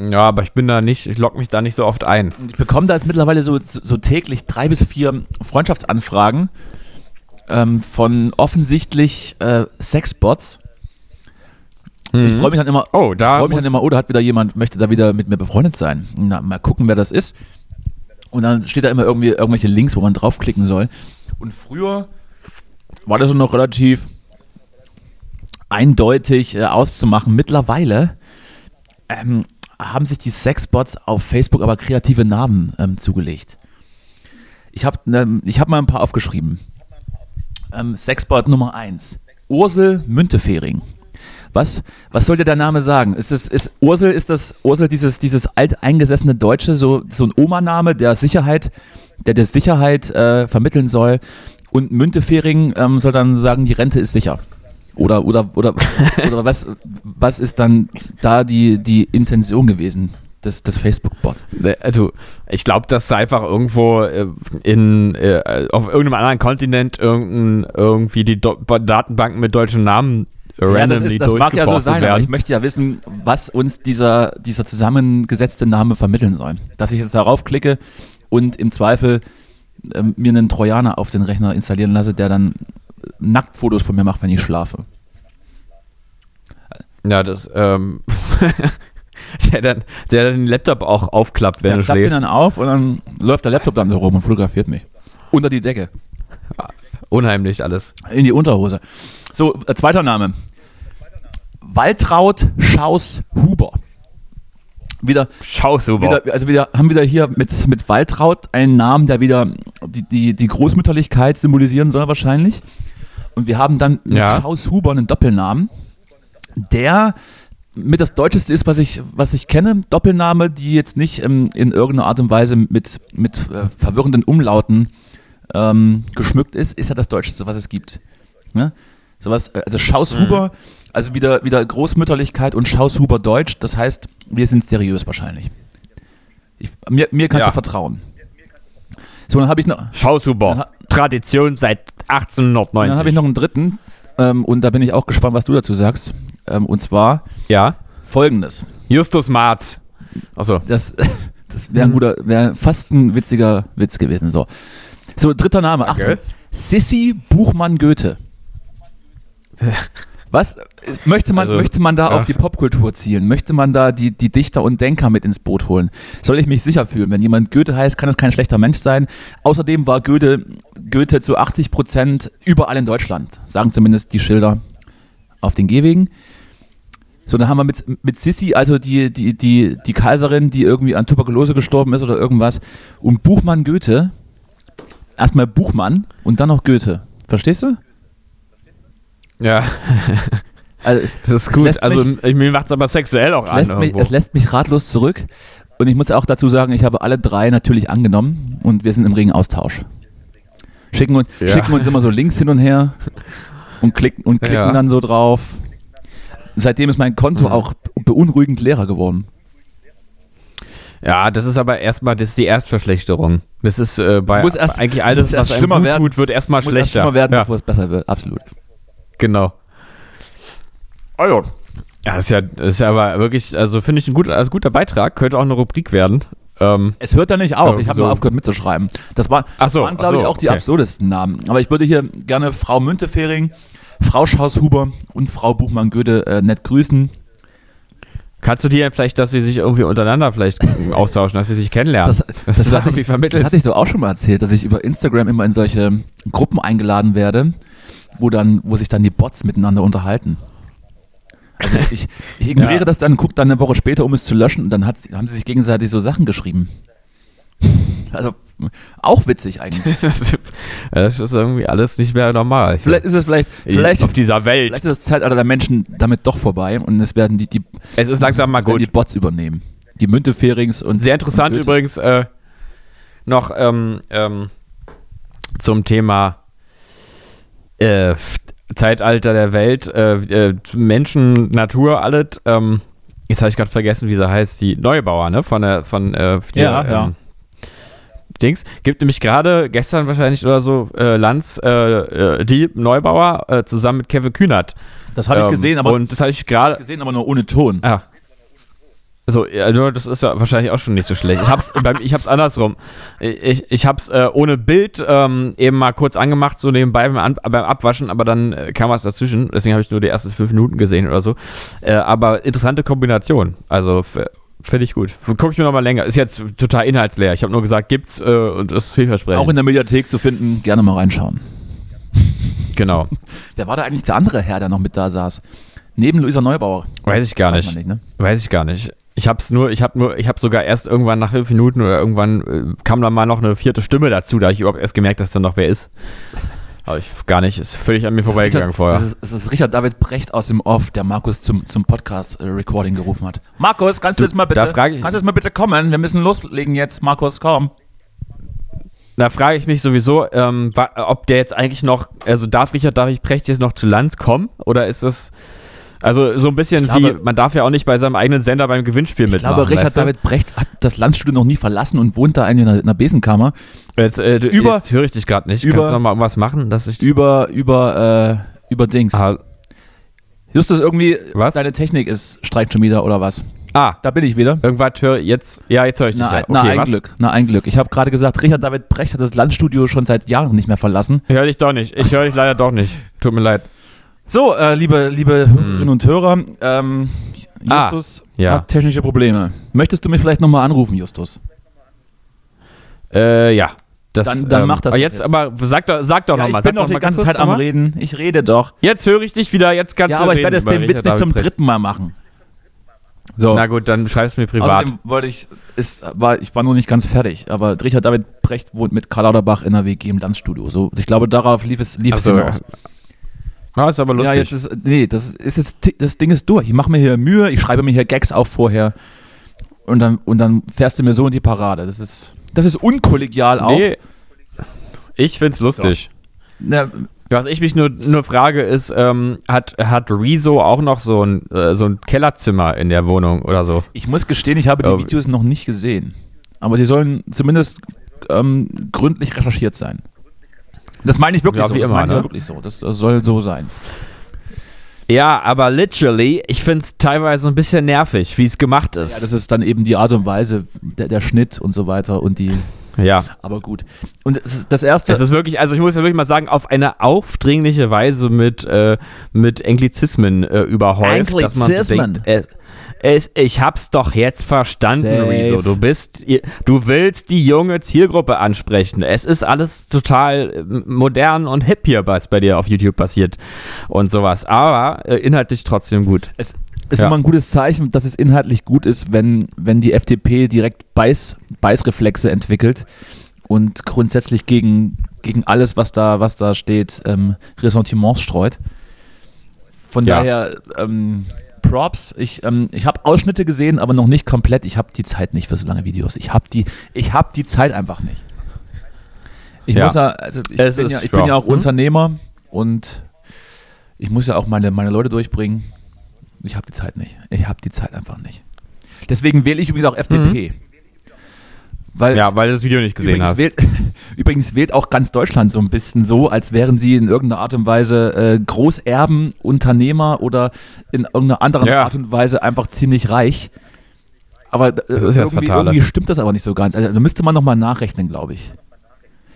Ja, aber ich bin da nicht, ich logge mich da nicht so oft ein. Ich bekomme da jetzt mittlerweile so, so täglich drei bis vier Freundschaftsanfragen ähm, von offensichtlich äh, Sexbots. Ich freue mich dann immer, Oh, da freue mich dann immer, oh, da hat wieder jemand, möchte da wieder mit mir befreundet sein. Na, mal gucken, wer das ist. Und dann steht da immer irgendwie irgendwelche Links, wo man draufklicken soll. Und früher war das so noch relativ eindeutig äh, auszumachen. Mittlerweile ähm, haben sich die Sexbots auf Facebook aber kreative Namen ähm, zugelegt. Ich habe ich hab mal ein paar aufgeschrieben. Ähm, Sexbot Nummer 1. Ursel Müntefering. Was, was soll dir der Name sagen? Ist, es, ist Ursel, ist das Ursel dieses, dieses alteingesessene Deutsche, so, so ein Oma-Name, der Sicherheit, der der Sicherheit äh, vermitteln soll? Und Müntefering ähm, soll dann sagen, die Rente ist sicher. Oder, oder, oder, oder was, was ist dann da die, die Intention gewesen des, des Facebook-Bots? Äh, Du, ich glaube, dass da einfach irgendwo äh, in, äh, auf irgendeinem anderen Kontinent irgendein, irgendwie die Do Datenbanken mit deutschen Namen äh, Ja, das, ist, das mag ja so sein, aber werden. ich möchte ja wissen, was uns dieser, dieser zusammengesetzte Name vermitteln soll. Dass ich jetzt darauf klicke und im Zweifel ähm, mir einen Trojaner auf den Rechner installieren lasse, der dann Nacktfotos von mir macht, wenn ich schlafe. Ja, das, ähm, der, dann, der dann den Laptop auch aufklappt, wenn Der du klappt ihn schläfst. dann auf und dann läuft der Laptop dann so rum und fotografiert mich. Unter die Decke. Unheimlich alles. In die Unterhose. So, äh, zweiter Name. Waltraud Schaus Huber. Wieder, Schau super. wieder, also wir haben wieder hier mit, mit Waltraud einen Namen, der wieder die, die, die Großmütterlichkeit symbolisieren soll wahrscheinlich. Und wir haben dann mit Ja. Schaus Huber einen Doppelnamen, der mit das Deutscheste ist, was ich, was ich kenne. Doppelname, die jetzt nicht ähm, in irgendeiner Art und Weise mit, mit äh, verwirrenden Umlauten ähm, geschmückt ist, ist ja das Deutscheste, was es gibt. Ne? Sowas, äh, also Schaushuber, also wieder, wieder Großmütterlichkeit und Schaushuber Deutsch, das heißt, wir sind seriös wahrscheinlich. Ich, mir, mir kannst Ja. du vertrauen. So, dann habe ich noch, Schau super. Dann Tradition seit dann 1890. habe ich noch einen dritten ähm, und da bin ich auch gespannt, was du dazu sagst. Ähm, und zwar ja. folgendes. Justus Marz. Achso. Das, das wäre ein guter, wäre fast ein witziger Witz gewesen. So, so dritter Name. Okay. Achtung. Sissi Buchmann Goethe. Was möchte man, Also, möchte man da ja. auf die Popkultur zielen? Möchte man da die, die Dichter und Denker mit ins Boot holen? Soll ich mich sicher fühlen? Wenn jemand Goethe heißt, kann es kein schlechter Mensch sein. Außerdem war Goethe, Goethe zu 80 Prozent überall in Deutschland, sagen zumindest die Schilder auf den Gehwegen. So, dann haben wir mit, mit Sissi, also die, die, die, die Kaiserin, die irgendwie an Tuberkulose gestorben ist oder irgendwas. Und Buchmann Goethe, erstmal Buchmann und dann noch Goethe. Verstehst du? Ja, Also, das ist Es gut. Also mich- ich, mir macht es aber sexuell auch es, an. lässt mich, es lässt mich ratlos zurück. Und ich muss auch dazu sagen, ich habe alle drei natürlich angenommen und wir sind im regen Austausch. Schicken uns, Ja. schicken uns immer so Links hin und her und klicken, und klicken Ja. dann so drauf. Seitdem ist mein Konto Mhm. auch beunruhigend leerer geworden. Ja, das ist aber erstmal, das ist die Erstverschlechterung. Das ist äh, bei muss erst- eigentlich muss alles, was einem schlimmer gut werden. tut, wird erstmal Muss erst schlechter. schlimmer werden, ja, bevor es besser wird. Absolut. Genau. Also, Ja, das ist ja, das ist ja aber wirklich, also finde ich ein guter, also guter Beitrag, könnte auch eine Rubrik werden. Ähm, Es hört da nicht auf. Ja, Ich habe so. nur aufgehört mitzuschreiben. Das, war, Ach so, das waren, glaube ich, auch die okay. absurdesten Namen. Aber ich würde hier gerne Frau Müntefering, Frau Schaushuber und Frau Buchmann-Goethe äh, nett grüßen. kannst du dir vielleicht, dass sie sich irgendwie untereinander vielleicht austauschen, dass sie sich kennenlernen? Das, das, du da hatte irgendwie ich, das hatte ich doch auch schon mal erzählt, dass ich über Instagram immer in solche Gruppen eingeladen werde, wo, dann, wo sich dann die Bots miteinander unterhalten. Also ich, ich, ignoriere Ja. das dann, gucke dann eine Woche später, um es zu löschen und dann hat, haben sie sich gegenseitig so Sachen geschrieben. Also Auch witzig eigentlich. das ist irgendwie alles nicht mehr normal. Vielleicht ist es vielleicht, vielleicht, auf dieser Welt. vielleicht ist das Zeitalter der Menschen damit doch vorbei und es werden die, die, Es ist langsam mal gut. die Bots übernehmen. Die Münteferings und Sehr interessant und übrigens äh, noch ähm, ähm, zum Thema äh, Zeitalter der Welt, äh, äh, Menschen, Natur, alles. Ähm, jetzt habe ich gerade vergessen, wie sie heißt, die Neubauer, ne? Von der, von äh, die, Ja, ja. Dings. Gibt nämlich gerade gestern wahrscheinlich oder so äh, Lanz, äh, äh, die Neubauer äh, zusammen mit Kevin Kühnert. Das habe ich Ähm, gesehen, aber und das habe ich gerade gesehen, aber nur ohne Ton. Ah. Also, ja, das ist ja wahrscheinlich auch schon nicht so schlecht. Ich hab's, beim, ich hab's andersrum. Ich, ich hab's äh, ohne Bild ähm, eben mal kurz angemacht, so nebenbei beim, An beim Abwaschen, aber dann äh, kam was dazwischen. Deswegen habe ich nur die ersten fünf Minuten gesehen oder so. Äh, aber interessante Kombination. Also, finde ich gut. Guck ich mir nochmal länger. Ist jetzt total inhaltsleer. Ich habe nur gesagt, gibt's äh, und ist vielversprechend. Auch in der Mediathek zu finden, gerne mal reinschauen. genau. Wer war da eigentlich der andere Herr, der noch mit da saß? Neben Luisa Neubauer. Weiß ich gar nicht. nicht, ne? Weiß ich gar nicht. Ich hab's nur, ich hab nur, ich hab sogar erst irgendwann nach fünf Minuten oder irgendwann äh, kam dann mal noch eine vierte Stimme dazu, da ich überhaupt erst gemerkt, dass da noch wer ist. Aber ich gar nicht, ist völlig an mir vorbeigegangen vorher. es ist Richard David Brecht aus dem Off, der Markus zum, zum Podcast-Recording gerufen hat. Markus, kannst du, Du, jetzt mal bitte, ich- kannst du jetzt mal bitte kommen? Wir müssen loslegen jetzt. Markus, komm. Da frage ich mich sowieso, ähm, ob der jetzt eigentlich noch, also darf Richard David Precht jetzt noch zu Lanz kommen? Oder ist das, also so ein bisschen Ich glaube- wie, man darf ja auch nicht bei seinem eigenen Sender beim Gewinnspiel Ich mitmachen. glaube, Richard weißt du? David Brecht hat das Landstudio noch nie verlassen und wohnt da in einer, in einer Besenkammer. Jetzt, äh, du, über- jetzt höre ich dich gerade nicht. über- Kannst du noch mal irgendwas machen, dass ich... Über, über, äh, über Dings. Ah, Justus, irgendwie, Was? deine Technik ist, streikt schon wieder oder was? ah, Da bin ich wieder. irgendwas höre jetzt, ja, jetzt höre ich dich. Na, ja. na, Okay, ein was? Glück, na, ein Glück. Ich habe gerade gesagt, Richard David Brecht hat das Landstudio schon seit Jahren nicht mehr verlassen. Ich höre dich doch nicht. Ich höre dich leider doch nicht. Tut mir leid. So, äh, liebe, liebe Hörerinnen und Hörer, ähm, Ah, Justus ja. hat technische Probleme. Möchtest du mich vielleicht nochmal anrufen, Justus? Äh, ja. Das, Dann- dann mach das aber jetzt, jetzt. aber sag doch, sag doch Ja, nochmal. ich bin doch die ganze Zeit am Reden. Ich rede doch. Jetzt höre ich dich wieder, jetzt kannst Ja, aber ich werde es den Witz nicht zum dritten Mal machen. So. Na gut, dann schreib's mir privat. Außerdem wollte ich, ist, war, ich war noch nicht ganz fertig, aber Richard David Brecht wohnt mit Karl Lauterbach in der WG im Landstudio. So, ich glaube, darauf lief es, lief Ach es so, hinaus. Ah, ist aber lustig. Ja, jetzt ist, nee, das ist jetzt, das Ding ist durch. Ich mache mir hier Mühe, ich schreibe mir hier Gags auf vorher und dann, und dann fährst du mir so in die Parade. Das ist, das ist unkollegial auch. nee, ich find's lustig. Na, Was ich mich nur, nur frage ist, ähm, hat, hat Rezo auch noch so ein, äh, so ein Kellerzimmer in der Wohnung oder so? ich muss gestehen, ich habe die Oh. Videos noch nicht gesehen. Aber sie sollen zumindest ähm, gründlich recherchiert sein. Das meine ich wirklich Ja, so. wie das immer, meine ich ne? wirklich so. Das, das soll so sein. Ja, aber literally, ich find's teilweise ein bisschen nervig, wie es gemacht ist. Ja, das ist dann eben die Art und Weise, der, der Schnitt und so weiter und die. ja. Aber gut. Und das, ist- das erste. Das ist wirklich, also ich muss ja wirklich mal sagen, auf eine aufdringliche Weise mit, äh, mit Anglizismen äh, überhäuft. Dass man denkt, äh, es, ich hab's doch jetzt verstanden, Safe. Rezo. Du bist, du willst die junge Zielgruppe ansprechen. Es ist alles total äh, modern und hip hier, was bei dir auf YouTube passiert und sowas. Aber äh, inhaltlich trotzdem gut. Es ist Ja. immer ein gutes Zeichen, dass es inhaltlich gut ist, wenn, wenn die FDP direkt Beiß, Beißreflexe entwickelt und grundsätzlich gegen, gegen alles, was da, was da steht, ähm, Ressentiments streut. Von Ja. daher, ähm, Props. Ich, ähm, ich habe Ausschnitte gesehen, aber noch nicht komplett. Ich habe die Zeit nicht für so lange Videos. Ich habe die, ich hab die Zeit einfach nicht. Ich Ja. muss ja, also ich, Es bin ist- ja, ich bin ja. ja auch Hm? Unternehmer und ich muss ja auch meine, meine Leute durchbringen. Ich habe die Zeit nicht. Ich habe die Zeit einfach nicht. Deswegen wähle ich übrigens auch FDP. Weil Ja, weil du das Video nicht gesehen übrigens, hast. wählt, übrigens wählt auch ganz Deutschland so ein bisschen so, als wären sie in irgendeiner Art und Weise äh, Großerben, Unternehmer oder in irgendeiner anderen Ja. Art und Weise einfach ziemlich reich. Aber äh, irgendwie, irgendwie stimmt das aber nicht so ganz. Also, da müsste man nochmal nachrechnen, glaube ich.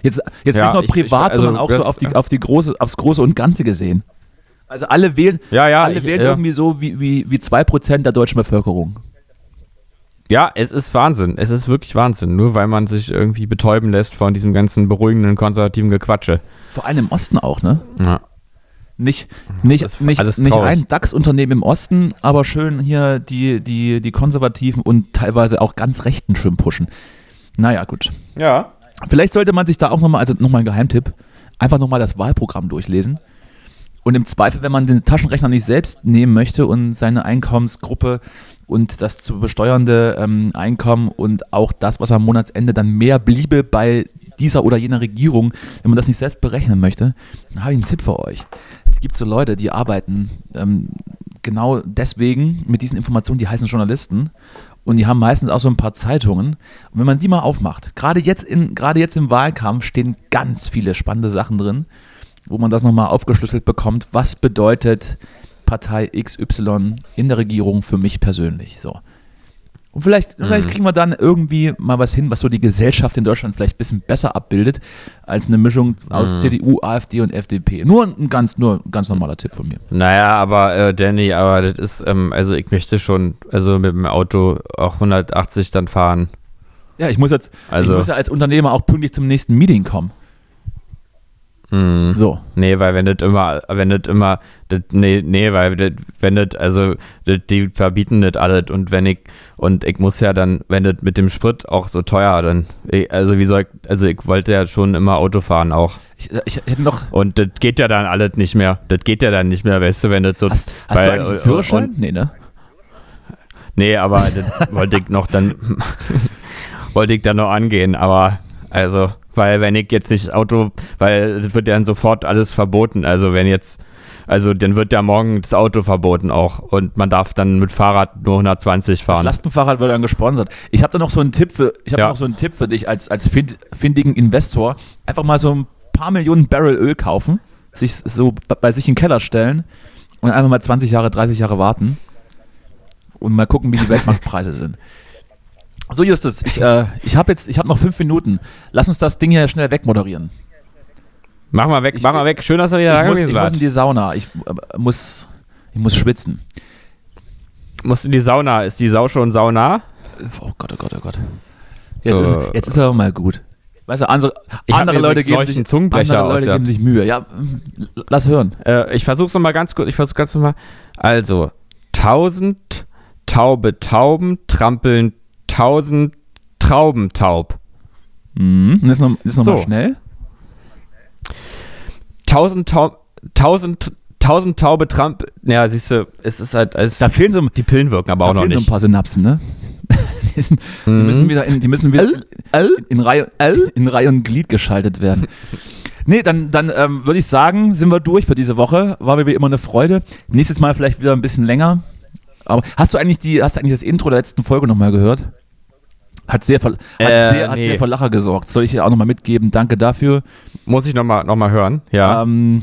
Jetzt, jetzt Ja, nicht nur ich- ich- privat, also sondern auch so das- auf die, auf die große, aufs Große und Ganze gesehen. Also alle wählen, Ja, ja, alle ich- wählen irgendwie so wie, wie, wie 2% der deutschen Bevölkerung. Ja, es ist Wahnsinn. Es ist wirklich Wahnsinn. Nur weil man sich irgendwie betäuben lässt von diesem ganzen beruhigenden konservativen Gequatsche. Vor allem im Osten auch, ne? Ja. Nicht, nicht, nicht, alles nicht ein DAX-Unternehmen im Osten, aber schön hier die, die, die Konservativen und teilweise auch ganz Rechten schön pushen. Naja, gut. ja. Vielleicht sollte man sich da auch nochmal, also nochmal ein Geheimtipp, einfach nochmal das Wahlprogramm durchlesen. Und im Zweifel, wenn man den Taschenrechner nicht selbst nehmen möchte und seine Einkommensgruppe und das zu besteuernde ähm, Einkommen und auch das, was am Monatsende dann mehr bliebe bei dieser oder jener Regierung, wenn man das nicht selbst berechnen möchte, dann habe ich einen Tipp für euch. Es gibt so Leute, die arbeiten ähm, genau deswegen mit diesen Informationen, die heißen Journalisten und die haben meistens auch so ein paar Zeitungen. Und wenn man die mal aufmacht, gerade jetzt, in, gerade jetzt im Wahlkampf stehen ganz viele spannende Sachen drin, wo man das nochmal aufgeschlüsselt bekommt. Was bedeutet Partei XY in der Regierung für mich persönlich? So. Und vielleicht, Mhm. vielleicht kriegen wir dann irgendwie mal was hin, was so die Gesellschaft in Deutschland vielleicht ein bisschen besser abbildet, als eine Mischung aus Mhm. CDU, AfD und FDP. Nur ein ganz, nur ein ganz normaler Tipp von mir. Naja, aber äh, Danny, aber das ist, ähm, also ich möchte schon, also mit dem Auto auch 180 dann fahren. Ja, ich muss jetzt, Also- ich muss ja als Unternehmer auch pünktlich zum nächsten Meeting kommen. Mhm. So. Nee, weil wenn das immer, wenn das immer, das, nee, nee, weil das, wenn das, also das, die verbieten das alles und wenn ich, und ich muss ja dann, wenn das mit dem Sprit auch so teuer, dann, ich, also wie soll ich, also ich wollte ja schon immer Auto fahren auch. Ich, ich hätte noch. Und das geht ja dann alles nicht mehr. Das geht ja dann nicht mehr, weißt du, wenn das so. Hast, hast weil- du eigentlich einen Führerschein? und- nee, ne? Nee, aber das wollte ich noch dann, wollte ich dann noch angehen, aber also, weil wenn ich jetzt nicht Auto, weil das wird ja dann sofort alles verboten, also wenn jetzt, also dann wird ja morgen das Auto verboten auch und man darf dann mit Fahrrad nur 120 Das fahren. Lastenfahrrad wird dann gesponsert. Ich habe da noch so einen Tipp für, ich habe Ja. noch so einen Tipp für dich als, als find, findigen Investor. Einfach mal so ein paar Millionen Barrel Öl kaufen, sich so bei sich in den Keller stellen und einfach mal 20 Jahre, 30 Jahre warten und mal gucken, wie die Weltmarktpreise sind. So Justus, ich, äh, ich habe jetzt, ich habe noch fünf Minuten. Lass uns das Ding hier schnell wegmoderieren. Mach mal weg, Ich mach mal weg. Schön, dass er wieder da muss, ich gewesen muss in die Sauna. Ich äh, muss, ich muss schwitzen. Musst in die Sauna. Ist die Sau schon sauna? Oh Gott, oh Gott, oh Gott. Jetzt, ist, Äh. jetzt ist er mal gut. Weißt du, andere, andere Leute geben sich, einen Zungenbrecher andere Leute geben sich Mühe. Ja, lass hören. Äh, ich versuch's nochmal ganz kurz, ich versuch's ganz nochmal. Also, tausend taube Tauben trampeln tausend Trauben taub. Mhm. Das ist noch, das ist noch So. schnell. Tausend Taub, tausend, tausend Taube trampeln. Ja, siehst du, es ist halt, es, Da fehlen so, die Pillen wirken aber da auch noch fehlen so ein nicht. paar Synapsen, ne? die, sind, die Mhm. müssen wieder, in, die müssen wieder in, Reihe, in Reihe und Glied geschaltet werden. Nee, dann, dann ähm, würde ich sagen, sind wir durch für diese Woche. War mir wie immer eine Freude. Nächstes Mal vielleicht wieder ein bisschen länger. Aber hast du eigentlich die, hast du eigentlich das Intro der letzten Folge nochmal gehört? Hat sehr, für, hat, Äh, sehr, hat nee. sehr für Lacher gesorgt. Soll ich dir auch nochmal mitgeben. Danke dafür. Muss ich nochmal noch mal hören. Ja. Ähm,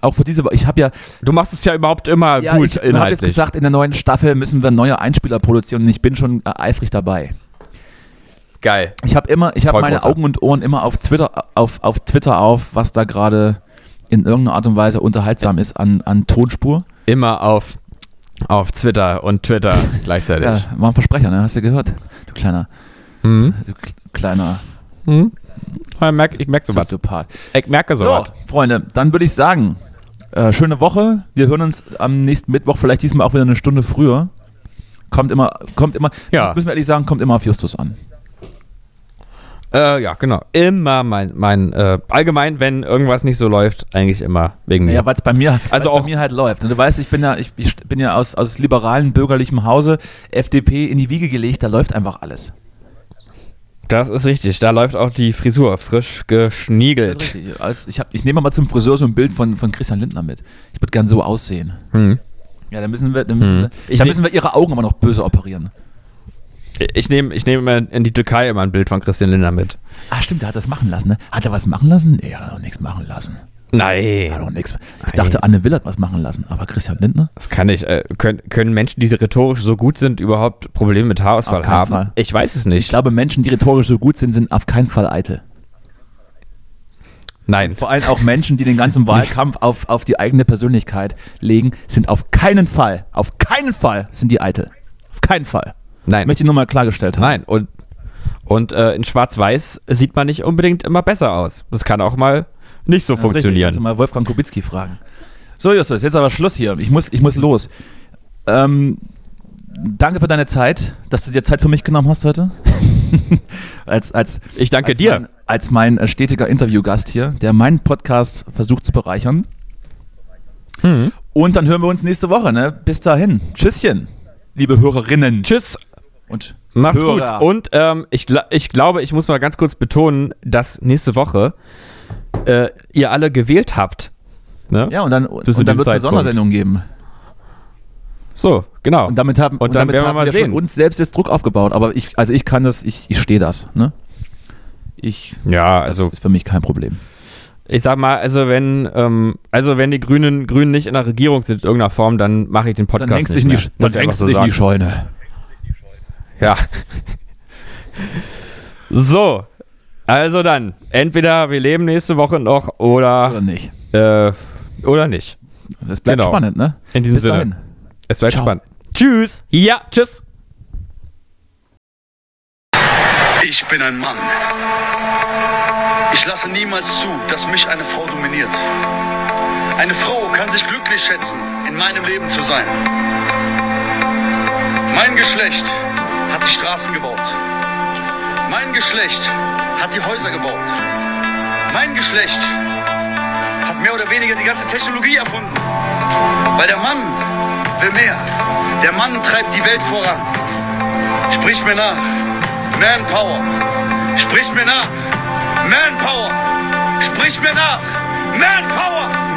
auch für diese Woche. Ich habe ja, du machst es ja überhaupt immer ja gut ich habe jetzt inhaltlich. gesagt, in der neuen Staffel müssen wir neue Einspieler produzieren und ich bin schon äh, eifrig dabei. Geil. Ich habe immer, ich habe meine. Augen und Ohren immer auf Twitter, auf, auf Twitter auf, was da gerade in irgendeiner Art und Weise unterhaltsam ist an, an Tonspur. Immer auf, auf Twitter und Twitter gleichzeitig. Ja, war ein Versprecher, ne? Hast du gehört? Du kleiner, Hm? du kl- kleiner Hm? Ich merke ich merk sowas. Soziopath. Ich merke So, sowas. Freunde, dann würde ich sagen, äh, schöne Woche. Wir hören uns am nächsten Mittwoch, vielleicht diesmal auch wieder eine Stunde früher. Kommt immer, kommt immer, Ja. müssen wir ehrlich sagen, kommt immer auf Justus an. Äh, ja, genau. Immer mein, mein äh, allgemein, wenn irgendwas nicht so läuft, eigentlich immer wegen mir. Ja, weil es bei mir, Also auch- bei mir halt läuft. Und du weißt, ich bin ja, ich, ich bin ja aus, aus liberalen bürgerlichem Hause, FDP in die Wiege gelegt, da läuft einfach alles. das ist richtig. Da läuft auch die Frisur frisch geschniegelt. Richtig. Als- Ich, hab, ich nehme mal zum Friseur so ein Bild von, von Christian Lindner mit. Ich würde gern so aussehen. Hm. Ja, da müssen wir, da müssen, Hm. wir, da müssen wir ihre Augen aber noch böse operieren. Ich nehme ich nehm immer in die Türkei immer ein Bild von Christian Lindner mit. Ah, stimmt, der hat das machen lassen, ne? Hat er was machen lassen? Nee, er hat auch nichts machen lassen. Er hat Nein. auch nichts. Ich Nein. dachte, Anne Will hat was machen lassen, aber Christian Lindner? Das kann ich. Äh, können, können Menschen, die rhetorisch so gut sind, überhaupt Probleme mit Haarausfall haben? Fall. Ich weiß es Ich nicht. glaube, Menschen, die rhetorisch so gut sind, sind auf keinen Fall eitel. Nein. Vor allem auch Menschen, die den ganzen Wahlkampf auf, auf die eigene Persönlichkeit legen, sind auf keinen Fall, auf keinen Fall sind die eitel. Auf keinen Fall. Nein. Möchte ich nur mal klargestellt haben. Nein. Und, und äh, in Schwarz-Weiß sieht man nicht unbedingt immer besser aus. Das kann auch mal nicht so Das funktionieren. Kannst du mal Wolfgang Kubicki fragen. So, Justus, jetzt aber Schluss hier. Ich muss, ich muss los. Ähm, danke für deine Zeit, dass du dir Zeit für mich genommen hast heute. als, als, Ich danke als dir. Mein, als mein äh, stetiger Interviewgast hier, der meinen Podcast versucht zu bereichern. Mhm. Und dann hören wir uns nächste Woche. Ne? Bis dahin. Tschüsschen, liebe Hörerinnen Tschüss. Und Macht's Hörer. gut. Und ähm, ich, ich glaube, ich muss mal ganz kurz betonen, dass nächste Woche äh, ihr alle gewählt habt. Ne? Ja, und dann, und dann wird es eine. Sondersendung geben. So, genau. Und damit haben, Und dann damit wir haben wir schon uns selbst jetzt Druck aufgebaut. Aber ich, also ich kann das, ich, ich stehe das. Ne? Ich, ja, das also ist für mich kein Problem. ich sag mal, also wenn, ähm, also wenn die Grünen, Grünen nicht in der Regierung sind in irgendeiner Form, dann mache ich den Podcast Dann hängst du nicht dich in mehr. die, Muss dann hängst du dich in die. Scheune. Ja. so, also dann, entweder wir leben nächste Woche noch Oder oder, nicht. äh, oder nicht. Das bleibt Genau. spannend, ne? In diesem Bis Sinne. dahin. Es bleibt Ciao. spannend. Tschüss. Ja, tschüss. Ich bin ein Mann. Ich lasse niemals zu, dass mich eine Frau dominiert. Eine Frau kann sich glücklich schätzen, in meinem Leben zu sein. Mein Geschlecht hat die Straßen gebaut. Mein Geschlecht hat die Häuser gebaut. Mein Geschlecht hat mehr oder weniger die ganze Technologie erfunden. Weil der Mann will mehr. Der Mann treibt die Welt voran. Sprich mir nach. Manpower. Sprich mir nach. Manpower. Sprich mir nach. Manpower.